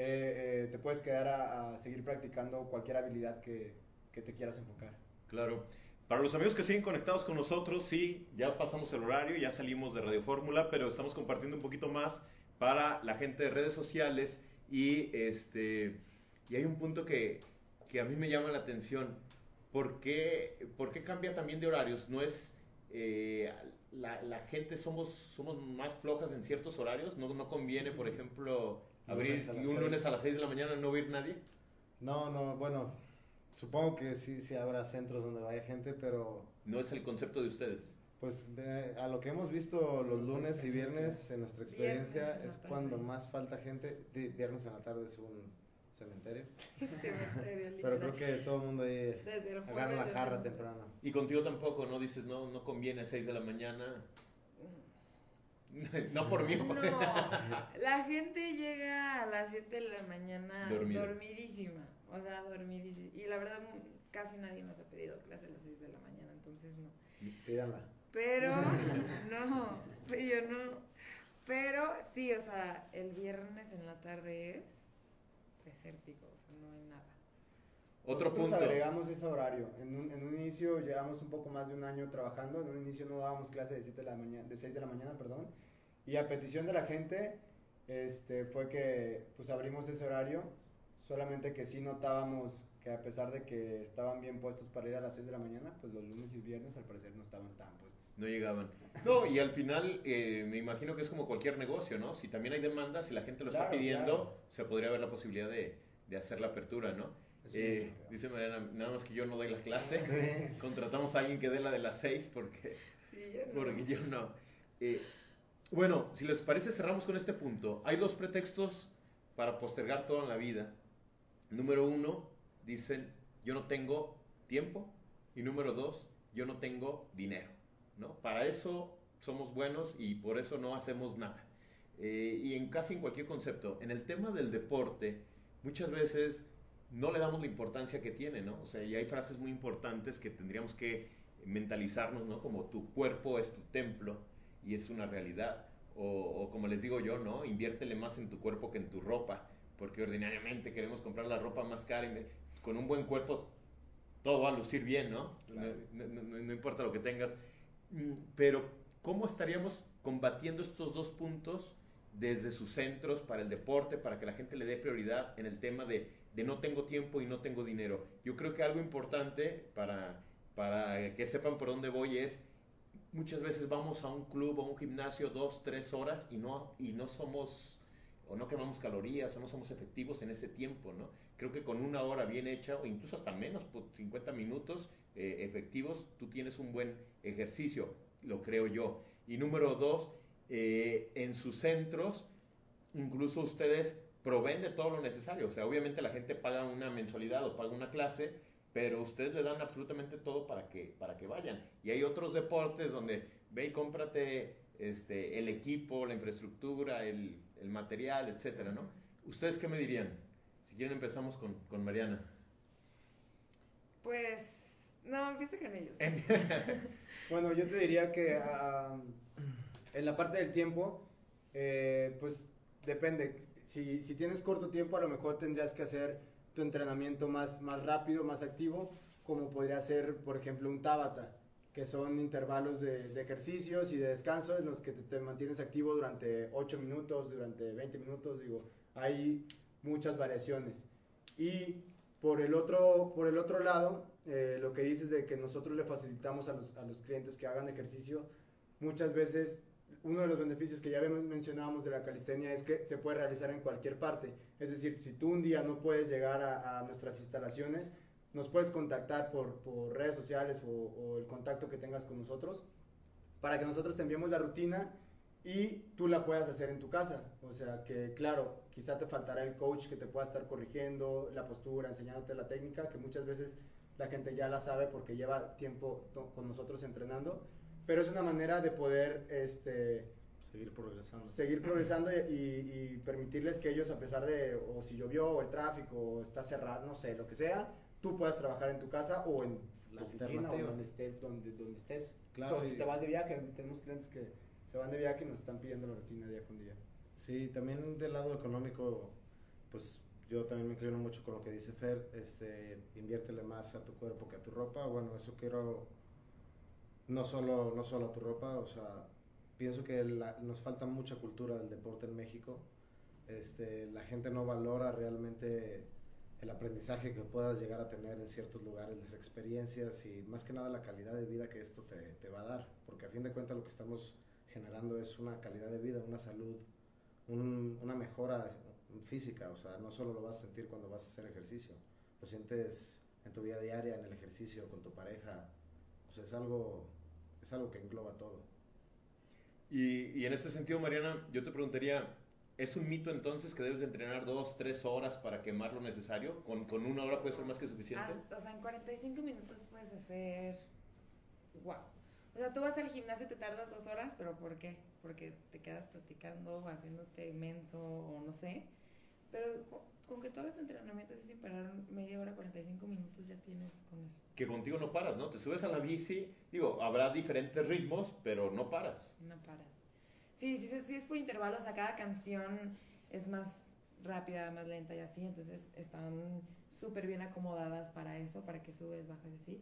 eh, eh, te puedes quedar a, a seguir practicando cualquier habilidad que, que te quieras enfocar. Claro. Para los amigos que siguen conectados con nosotros, sí, ya pasamos el horario, ya salimos de Radio Fórmula, pero estamos compartiendo un poquito más para la gente de redes sociales Y, este, y hay un punto que, que a mí me llama la atención. ¿Por qué, por qué cambia también de horarios? ¿No es eh, la, la, gente somos, somos más flojas en ciertos horarios? ¿No, no conviene, por ejemplo, abrir un lunes a las 6 de la mañana no ir nadie? No, no, bueno, supongo que sí, sí habrá centros donde vaya gente, pero... No es el concepto de ustedes. Pues a lo que hemos visto los lunes y viernes en nuestra experiencia es cuando más falta gente. Viernes en la tarde es un cementerio. cementerio Pero creo que todo el mundo ahí agarra la jarra temprano. Y contigo tampoco, ¿no? Dices, no, no conviene a 6 de la mañana. no por mí. No, la gente llega a las 7 de la mañana dormidísima. O sea, dormidísima. Y la verdad, casi nadie nos ha pedido clase a las 6 de la mañana, entonces no. Pídanla. Pero, no, yo no. Pero sí, o sea, el viernes en la tarde es desértico, o sea, no hay nada. Otro Nosotros punto. agregamos ese horario. En un, en un inicio llevamos un poco más de un año trabajando. En un inicio no dábamos clase de, 7 de, la mañana, de 6 de la mañana, perdón. Y a petición de la gente este, fue que pues abrimos ese horario. Solamente que sí notábamos que a pesar de que estaban bien puestos para ir a las 6 de la mañana, pues los lunes y viernes al parecer no estaban tan puestos. No llegaban. No, y al final eh, me imagino que es como cualquier negocio, ¿no? Si también hay demanda, si la gente lo está pidiendo, se podría haber la posibilidad de, de hacer la apertura, ¿no? Eh, dice Mariana, nada más que yo no doy la clase, contratamos a alguien que dé la de las 6 porque, porque yo no. Eh, bueno, si les parece, cerramos con este punto. Hay dos pretextos para postergar todo en la vida. Número uno, dicen, yo no tengo tiempo. Y número dos, yo no tengo dinero. ¿no? Para eso somos buenos y por eso no hacemos nada. Eh, y en casi en cualquier concepto. En el tema del deporte, muchas veces no le damos la importancia que tiene, ¿no? O sea, y hay frases muy importantes que tendríamos que mentalizarnos, ¿no? Como tu cuerpo es tu templo y es una realidad. O, o, como les digo yo, ¿no? Inviértele más en tu cuerpo que en tu ropa, porque ordinariamente queremos comprar la ropa más cara y con un buen cuerpo todo va a lucir bien, ¿no? No, importa lo que tengas. Mm, pero, ¿cómo estaríamos combatiendo estos dos puntos desde sus centros para el deporte, para que la gente le dé prioridad en el tema de, de no tengo tiempo y no tengo dinero? Yo creo que algo importante para, para que sepan por dónde voy es, muchas veces vamos a un club o un gimnasio dos, tres horas y no, y no somos o no quemamos calorías o no somos efectivos en ese tiempo, ¿no? Creo que con una hora bien hecha o incluso hasta menos, 50 pues, minutos eh, efectivos, tú tienes un buen ejercicio, lo creo yo. Y número dos, eh, en sus centros, incluso ustedes proveen de todo lo necesario. O sea, obviamente la gente paga una mensualidad o paga una clase, pero ustedes le dan absolutamente todo para que, para que vayan. Y hay otros deportes donde ve y cómprate este, el equipo, la infraestructura, el, el material, etcétera, ¿no? ¿Ustedes qué me dirían? Si quieren empezamos con, con Mariana. Pues, no, empieza con ellos. bueno, yo te diría que en la parte del tiempo, eh, pues depende. Si, si, tienes corto tiempo, a lo mejor tendrías que hacer tu entrenamiento más, más rápido, más activo, como podría ser, por ejemplo, un Tabata que son intervalos de, ejercicios y de descanso en los que te, mantienes activo durante 8 minutos, durante 20 minutos, digo, hay muchas variaciones. Y por el otro, por el otro lado, eh, lo que dices de que nosotros le facilitamos a los, a los clientes que hagan ejercicio, muchas veces uno de los beneficios que ya mencionábamos de la calistenia es que se puede realizar en cualquier parte. Es decir, si tú un día no puedes llegar a, nuestras instalaciones, nos puedes contactar por, por redes sociales o, el contacto que tengas con nosotros para que nosotros te enviemos la rutina y tú la puedas hacer en tu casa. O sea que, claro, quizá te faltará el coach que te pueda estar corrigiendo la postura, enseñándote la técnica, que muchas veces la gente ya la sabe porque lleva tiempo con nosotros entrenando, pero es una manera de poder este, seguir progresando. Seguir progresando y, y, permitirles que ellos, a pesar de, o si llovió, o el tráfico, o está cerrado, no sé, lo que sea, tú puedas trabajar en tu casa o en la oficina o donde estés. Donde, donde estés. Claro, si te vas de viaje, tenemos clientes que se van de viaje y nos están pidiendo la rutina día con día. Sí, también del lado económico, pues yo también me inclino mucho con lo que dice Fer, este, inviértele más a tu cuerpo que a tu ropa. Bueno, eso quiero, no solo, no solo a tu ropa, o sea, pienso que nos falta mucha cultura del deporte en México. este, la gente no valora realmente el aprendizaje que puedas llegar a tener en ciertos lugares, las experiencias y más que nada la calidad de vida que esto te, te va a dar, porque a fin de cuentas lo que estamos generando es una calidad de vida, una salud, un, una mejora física, o sea, no solo lo vas a sentir cuando vas a hacer ejercicio, lo sientes en tu vida diaria, en el ejercicio, con tu pareja, o sea, es algo, es algo que engloba todo. Y, y en este sentido, Mariana, yo te preguntaría, ¿Es un mito entonces que debes de entrenar dos, tres horas para quemar lo necesario? ¿Con, con una hora puede ser más que suficiente? o sea, en 45 minutos puedes hacer... ¡Wow! O sea, tú vas al gimnasio y te tardas dos horas, pero ¿por qué? Porque te quedas platicando, haciéndote menso o no sé. Pero con, que tú hagas entrenamiento así sin parar media hora, 45 minutos ya tienes con eso. Que contigo no paras, ¿no? Te subes a la bici, digo, habrá diferentes ritmos, pero no paras. No paras. Sí, sí, sí, es por intervalos, o sea, cada canción es más rápida, más lenta y así, entonces están súper bien acomodadas para eso, para que subes, bajas así,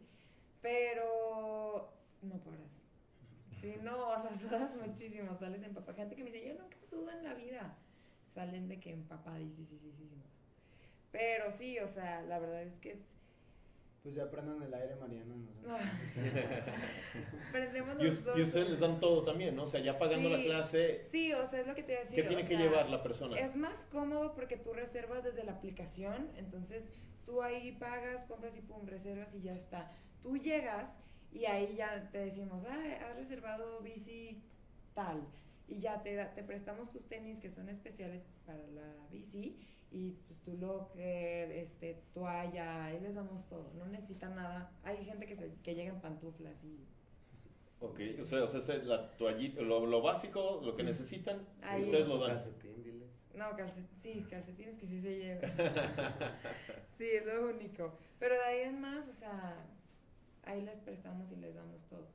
pero no paras. Sí, no, o sea, sudas muchísimo, sales empapado. Gente que me dice, yo nunca sudo en la vida. Salen de que empapadísimos. Pero sí, o sea, la verdad es que es pues ya prendan el aire, Mariana. No Prendemos y, y, ustedes les dan todo también, ¿no? O sea, ya pagando la clase. Sí, o sea, es lo que te decía. ¿Qué tiene que llevar la persona? Es más cómodo porque tú reservas desde la aplicación, entonces tú ahí pagas, compras y pum, reservas y ya está. Tú llegas y ahí ya te decimos, ah, has reservado bici tal. Y ya te, te prestamos tus tenis que son especiales para la bici y pues tu locker, este, toalla, ahí les damos todo, no necesitan nada. Hay gente que, se, que llega en pantuflas y... Ok, o sea, o sea la toallita, lo, lo, básico, lo que necesitan, ustedes lo dan. Calcetín, diles. No, calcet, sí, calcetines que sí se llevan. sí, es lo único. Pero de ahí en más, o sea, ahí les prestamos y les damos todo.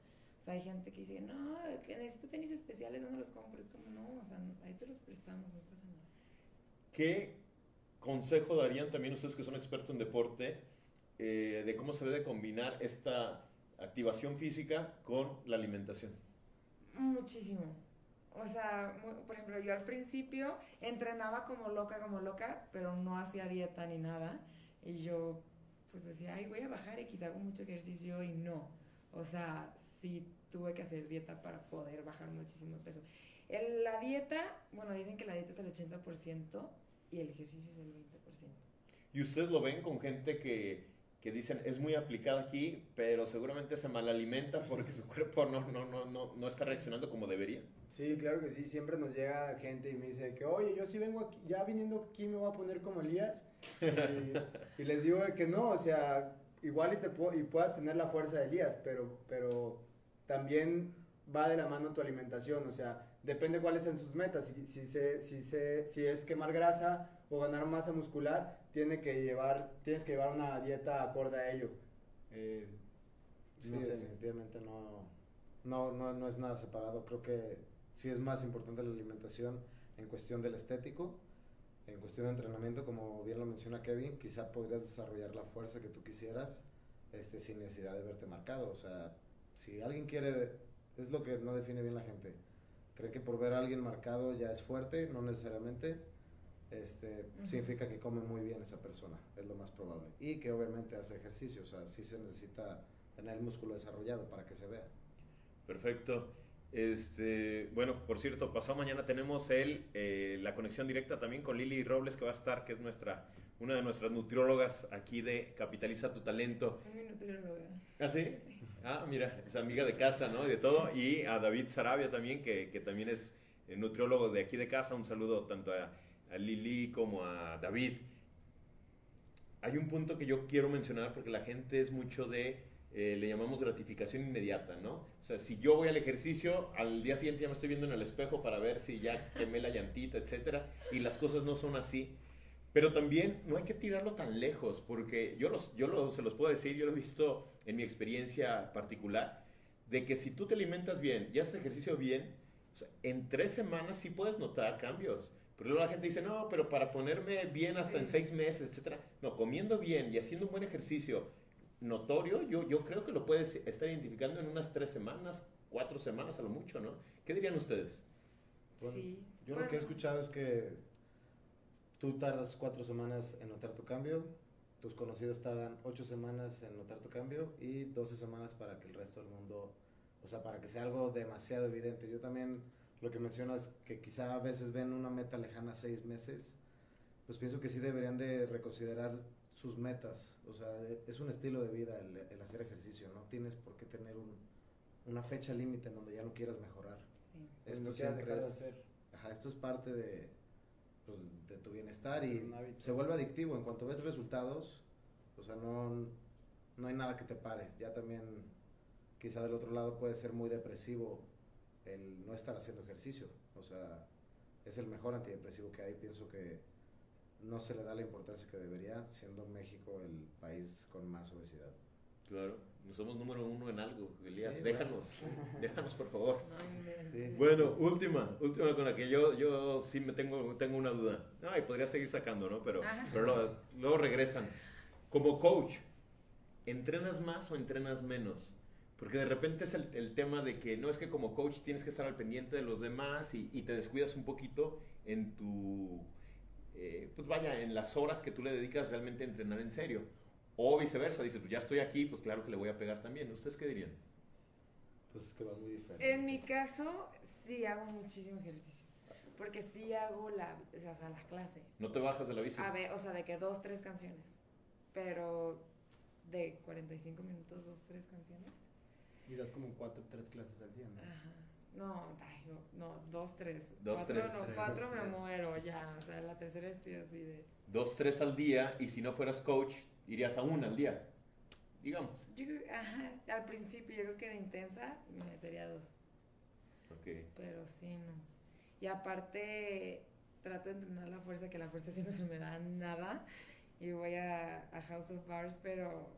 O sea, hay gente que dice, no, que necesito tenis especiales, ¿dónde los compro? Es como, no, o sea, ahí te los prestamos, no pasa nada. ¿Qué consejo darían también ustedes que son expertos en deporte eh, de cómo se debe combinar esta activación física con la alimentación? Muchísimo. O sea, por ejemplo, yo al principio entrenaba como loca, como loca, pero no hacía dieta ni nada. Y yo, pues decía, ay, voy a bajar y quizá hago mucho ejercicio y no. O sea, sí tuve que hacer dieta para poder bajar muchísimo peso. En la dieta, bueno, dicen que la dieta es el 80%, y el ejercicio es el 20%. ¿Y ustedes lo ven con gente que, que dicen es muy aplicada aquí, pero seguramente se malalimenta porque su cuerpo no, no, no, no, no está reaccionando como debería? Sí, claro que sí. Siempre nos llega gente y me dice que, oye, yo sí vengo aquí, ya viniendo aquí me voy a poner como Elías. y, les digo que no, o sea, igual y, te y puedas tener la fuerza de Elías, pero, pero también va de la mano tu alimentación, o sea, depende cuáles sean sus metas. Si, si, se, si, se, si es quemar grasa o ganar masa muscular, tiene que llevar, tienes que llevar una dieta acorde a ello. Eh, sí, definitivamente no, no, no, no es nada separado. Creo que sí es más importante la alimentación en cuestión del estético. En cuestión de entrenamiento, como bien lo menciona Kevin, quizá podrías desarrollar la fuerza que tú quisieras este, sin necesidad de verte marcado. O sea, si alguien quiere, es lo que no define bien la gente creen que por ver a alguien marcado ya es fuerte, no necesariamente. Este, Significa que come muy bien esa persona, es lo más probable. Y que obviamente hace ejercicio, o sea, sí se necesita tener el músculo desarrollado para que se vea. Perfecto. Este, bueno, por cierto, pasado mañana tenemos el, eh, la conexión directa también con Lili Robles, que va a estar, que es nuestra, una de nuestras nutriólogas aquí de Capitaliza tu Talento. mi nutrióloga. ¿Ah, sí? Ah, mira, es amiga de casa, ¿no? Y de todo. Y a David Sarabia también, que, que también es eh, nutriólogo de aquí de casa. Un saludo tanto a, a Lili como a David. Hay un punto que yo quiero mencionar porque la gente es mucho de, eh, le llamamos gratificación inmediata, ¿no? O sea, si yo voy al ejercicio, al día siguiente ya me estoy viendo en el espejo para ver si ya quemé la llantita, etcétera, y las cosas no son así. Pero también no hay que tirarlo tan lejos, porque yo, los, yo se los puedo decir, yo lo he visto en mi experiencia particular, de que si tú te alimentas bien y haces ejercicio bien, en tres semanas sí puedes notar cambios. Pero luego la gente dice, no, pero para ponerme bien hasta en seis meses, etc. No, comiendo bien y haciendo un buen ejercicio notorio, yo, yo creo que lo puedes estar identificando en unas tres semanas, cuatro semanas a lo mucho, ¿no? ¿Qué dirían ustedes? sí. Yo lo que he escuchado es que tú tardas cuatro semanas en notar tu cambio, tus conocidos tardan ocho semanas en notar tu cambio y 12 semanas para que el resto del mundo, o sea, para que sea algo demasiado evidente. Yo también lo que mencionas, que quizá a veces ven una meta lejana seis meses, pues pienso que sí deberían de reconsiderar sus metas. O sea, es un estilo de vida el, hacer ejercicio, no tienes por qué tener un, una fecha límite en donde ya no quieras mejorar. Esto, siempre es, ajá, esto es parte de, pues, de tu bienestar y se vuelve adictivo. En cuanto ves resultados, o sea, no, no hay nada que te pare. Ya también, quizá del otro lado puede ser muy depresivo el no estar haciendo ejercicio. O sea, es el mejor antidepresivo que hay. Pienso que no se le da la importancia que debería, siendo México el país con más obesidad. Claro, no somos número uno en algo, Elías. déjanos, déjanos por favor. bueno, última, última con la que yo, yo sí me tengo, tengo una duda. Ay, podría seguir sacando, ¿no? Pero, pero luego regresan. Como coach, ¿entrenas más o entrenas menos? Porque de repente es el, tema de que no es que como coach tienes que estar al pendiente de los demás y, te descuidas un poquito en tu, eh, pues vaya, en las horas que tú le dedicas realmente a entrenar en serio. O viceversa, dices, pues ya estoy aquí, pues claro que le voy a pegar también. ¿Ustedes qué dirían? Pues es que va muy diferente. En mi caso, sí hago muchísimo ejercicio. Porque sí hago la, o sea, la clase. ¿No te bajas de la bici? A ver, o sea, de que dos, tres canciones. Pero de 45 minutos, dos, tres canciones. Y das como cuatro, tres clases al día, ¿no? Ajá. No, no, dos, tres. Dos, cuatro, tres. No, cuatro me muero ya. O sea, la tercera estoy así de. Dos, tres al día. Y si no fueras coach, irías a una al día. Digamos. Yo ajá, al principio yo creo que de intensa me metería dos. Ok. Pero sí, no. Y aparte, trato de entrenar la fuerza, que la fuerza sí no se me da nada. Y voy a, a House of Bars, pero.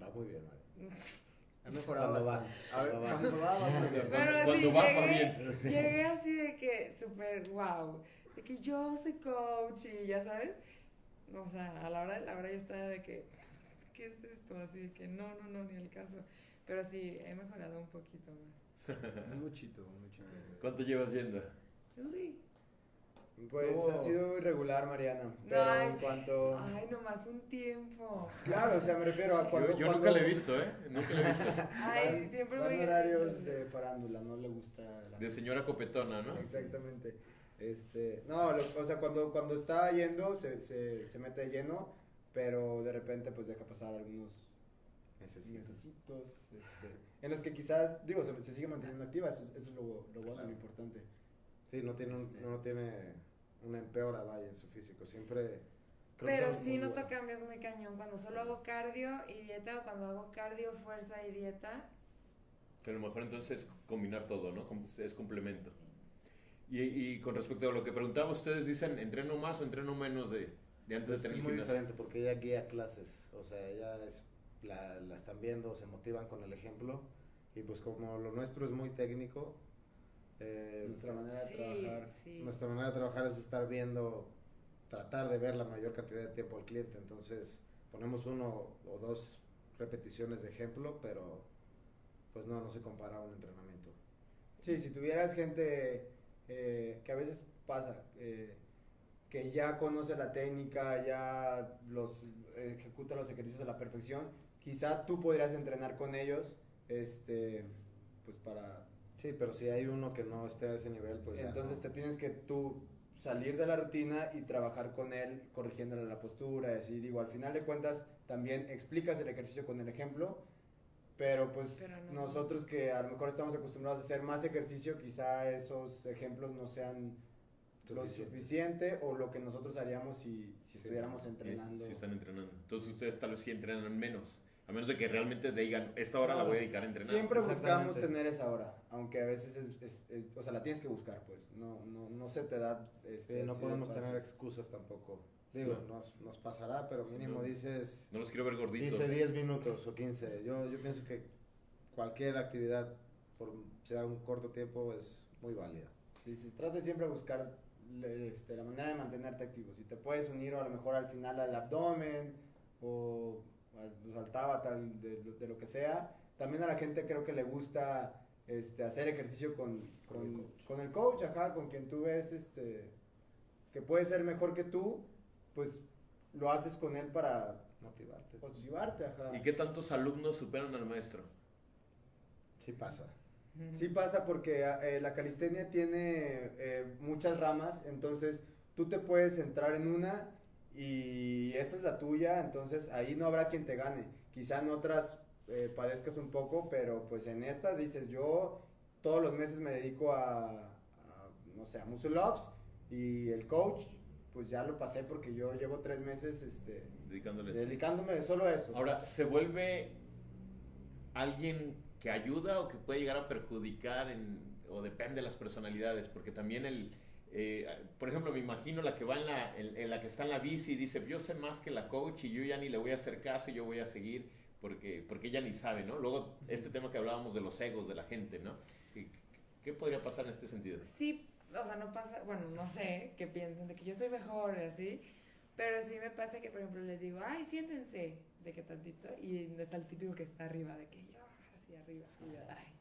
Va muy bien, Mario. Ha mejorado cuando va. A ver, cuando va, va muy bien. Pero cuando, va, va bien. Llegué así de que súper wow. De que yo soy coach y ya sabes. O sea, a la hora de la hora ya estaba de que, ¿qué es esto? Así de que no, no, no, ni el caso. Pero sí, he mejorado un poquito más. un muchito, un muchito. ¿Cuánto llevas yendo? Uy. Pues ha sido irregular, Mariana. Pero ay, en cuanto. Ay, nomás un tiempo. Claro, o sea, me refiero a cuando. Yo, yo nunca le he visto, ¿eh? Nunca le he visto. ay, siempre voy. horarios de farándula, no le gusta. De señora copetona, ¿no? Exactamente. Este, no, o sea, cuando, cuando está yendo, se, se, se mete lleno, pero de repente, pues deja pasar algunos necesitos, este, en los que quizás, digo, se, se sigue manteniendo activa, eso, es lo, lo bueno, lo importante. Sí, no tiene, este. no tiene una empeora, vaya, en su físico. Siempre... Pero sí noto cambios muy cañón. Cuando solo hago cardio y dieta o cuando hago cardio, fuerza y dieta. Que a lo mejor entonces es combinar todo, ¿no? Es complemento. Y, y, con respecto a lo que preguntaba, ustedes dicen, ¿entreno más o entreno menos de, de antes pues de tener Es muy diferente porque ella guía clases. O sea, ella es, la, la están viendo, se motivan con el ejemplo. Y pues como lo nuestro es muy técnico, eh, nuestra manera de trabajar. Nuestra manera de trabajar es estar viendo, tratar de ver la mayor cantidad de tiempo al cliente. Entonces, ponemos uno o dos repeticiones de ejemplo, pero pues no, no se compara a un entrenamiento. Sí, si tuvieras gente eh, que a veces pasa, eh, que ya conoce la técnica, ya los ejecuta los ejercicios a la perfección, quizá tú podrías entrenar con ellos, este, pues para Sí, pero si hay uno que no esté a ese nivel, pues... Entonces te tienes que tú salir de la rutina y trabajar con él, corrigiéndole la postura, y así. Digo, al final de cuentas, también explicas el ejercicio con el ejemplo, pero pues nosotros que a lo mejor estamos acostumbrados a hacer más ejercicio, quizá esos ejemplos no sean lo suficiente o lo que nosotros haríamos si, si estuviéramos entrenando. Si están entrenando. Entonces ustedes tal vez sí entrenan menos. A menos de que realmente digan, esta hora la voy a dedicar a entrenar. Siempre buscamos tener esa hora, aunque a veces es, o sea, la tienes que buscar, pues. No, no, no se te da. Este, no podemos tener excusas tampoco. Digo, nos, nos, pasará, pero mínimo dices. No los quiero ver gorditos. Dice 10 minutos o 15. Yo, yo pienso que cualquier actividad, por sea un corto tiempo, es muy válida. Sí, sí, trate siempre de buscar este, la manera de mantenerte activo. Si te puedes unir a lo mejor al final al abdomen o saltaba tal de, de, lo que sea. También a la gente creo que le gusta este, hacer ejercicio con, con, con, el coach, ajá, con quien tú ves este, que puede ser mejor que tú, pues lo haces con él para Motivarte. motivarte, ajá. ¿Y qué tantos alumnos superan al maestro? Sí pasa. Sí pasa porque eh, la calistenia tiene eh, muchas ramas, entonces tú te puedes centrar en una y esa es la tuya, entonces ahí no habrá quien te gane. Quizá en otras eh, padezcas un poco, pero pues en esta dices yo todos los meses me dedico a, a, no sé, a muscle ups y el coach pues ya lo pasé porque yo llevo tres meses este, Dedicándoles. dedicándome solo a eso. Ahora, ¿se vuelve alguien que ayuda o que puede llegar a perjudicar en, o depende de las personalidades? Porque también el, eh, por ejemplo, me imagino la que va en la, en, en la que está en la bici y dice, yo sé más que la coach y yo ya ni le voy a hacer caso, yo voy a seguir porque, porque ella ni sabe, ¿no? Luego, este tema que hablábamos de los egos de la gente, ¿no? ¿Qué, qué podría pasar en este sentido? Sí, o sea, no pasa, bueno, no sé qué piensen de que yo soy mejor y así, pero sí me pasa que, por ejemplo, les digo, ay, siéntense, de que tantito, y está el típico que está arriba, de que yo, así arriba, y yo, ay,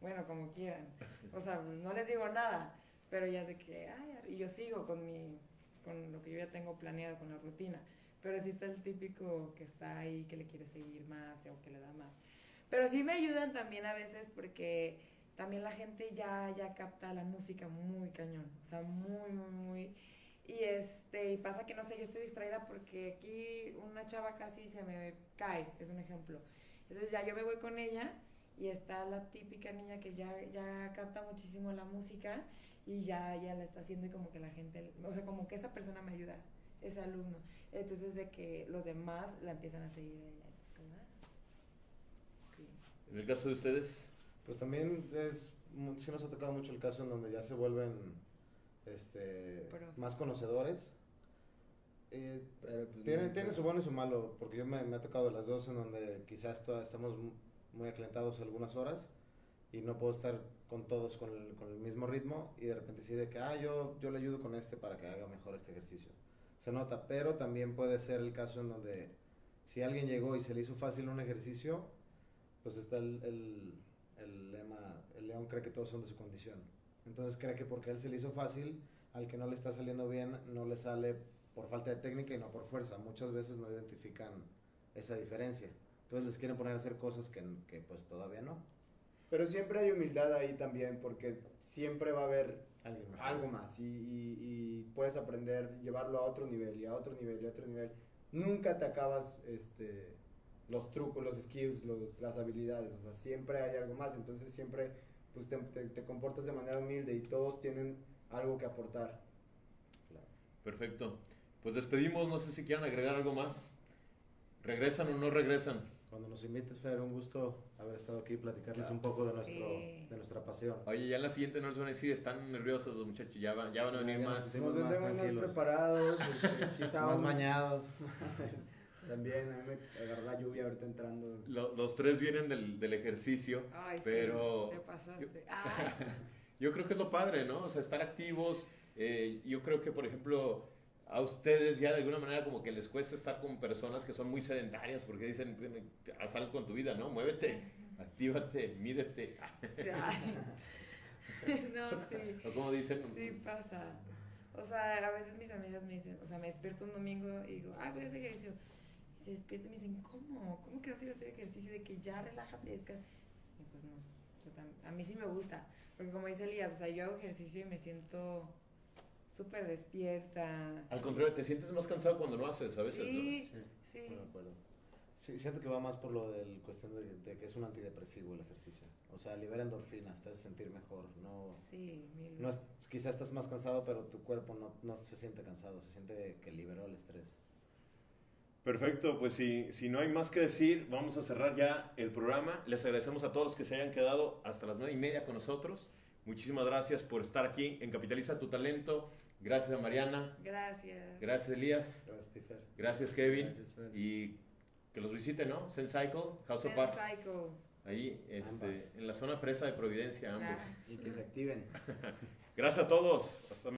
bueno, como quieran. O sea, no les digo nada, pero ya sé que, ay, y yo sigo con mi, con lo que yo ya tengo planeado, con la rutina. Pero sí está el típico que está ahí, que le quiere seguir más o que le da más. Pero sí me ayudan también a veces porque también la gente ya, ya capta la música muy cañón. O sea, muy, muy, muy. Y este, pasa que no sé, yo estoy distraída porque aquí una chava casi se me cae, es un ejemplo. Entonces ya yo me voy con ella y está la típica niña que ya, ya capta muchísimo la música y ya, ya la está haciendo y como que la gente, o sea, como que esa persona me ayuda, ese alumno. Entonces de que los demás la empiezan a seguir ella. Ah. En el caso de ustedes, Pues también es, sí nos ha tocado mucho el caso en donde ya se vuelven este, Pros. más conocedores. Eh, Pero, pues, tiene, no- tiene su bueno y su malo, porque yo me, me ha tocado las dos en donde quizás to- estamos mu- muy aclentados algunas horas y no puedo estar con todos con el, con el mismo ritmo y de repente sí de que, ah, yo, yo le ayudo con este para que haga mejor este ejercicio. Se nota, pero también puede ser el caso en donde si alguien llegó y se le hizo fácil un ejercicio, pues está el, el, el lema, el león cree que todos son de su condición. Entonces cree que porque a él se le hizo fácil, al que no le está saliendo bien, no le sale por falta de técnica y no por fuerza. Muchas veces no identifican esa diferencia. Entonces les quieren poner a hacer cosas que, que pues todavía no. Pero siempre hay humildad ahí también, porque siempre va a haber más. algo más y, y- y puedes aprender, llevarlo a otro nivel y a otro nivel y a otro nivel. Nunca te acabas este, los trucos, los skills, los, las habilidades, o sea, siempre hay algo más, entonces siempre pues, te, te- te comportas de manera humilde y todos tienen algo que aportar. perfecto. Pues despedimos, no sé si quieran agregar algo más. ¿Regresan o no regresan? Cuando nos invites, Fer, un gusto haber estado aquí y platicarles Claro. un poco de, nuestro, Sí. de nuestra pasión. Oye, ya en la siguiente no les van a decir, están nerviosos los muchachos, ya van, ya van a venir ya más. Nos más más tranquilos. preparados, este, quizá Más bañados. También a mí me agarró la lluvia ahorita entrando. Lo- los tres vienen del, del ejercicio, Ay, pero sí, te pasaste. Ah, yo creo que es lo padre, ¿no? O sea, estar activos. eh, yo creo que, por ejemplo, a ustedes ya de alguna manera como que les cuesta estar con personas que son muy sedentarias porque dicen, "Bueno, haz algo con tu vida, ¿no? Muévete, actívate, mídete. No, sí. O como dicen, Sí pasa. O sea, a veces mis amigas me dicen, o sea, me despierto un domingo y digo, ay, voy a hacer ejercicio. Se despiertan y me dicen, ¿cómo? ¿Cómo que vas a ir a hacer ejercicio? De que ya relájate, descansa. Y pues no. O sea, a mí sí me gusta. Porque como dice Elías, o sea, yo hago ejercicio y me siento súper despierta. al contrario, te sientes más cansado cuando no haces a veces, sí, Sí, sí. estoy de acuerdo. Sí, siento que va más por lo del cuestión de, de que es un antidepresivo el ejercicio. O sea, libera endorfinas, te hace sentir mejor. No, Sí, mil no es, quizás estás más cansado, pero tu cuerpo no, no se siente cansado, se siente que liberó el estrés. Perfecto, pues si, si no hay más que decir, vamos a cerrar ya el programa. Les agradecemos a todos los que se hayan quedado hasta las nueve y media con nosotros. Muchísimas gracias por estar aquí en Capitaliza tu Talento. Gracias a Mariana, Gracias. gracias Elías, Gracias, Tifer. gracias Kevin. Gracias, Fer. Y que los visiten, ¿no? Zen Cycle, House of Zen Parts. Cycle. Ahí, este, en la zona fresa de Providencia, ambos. Y que se activen. Gracias a todos.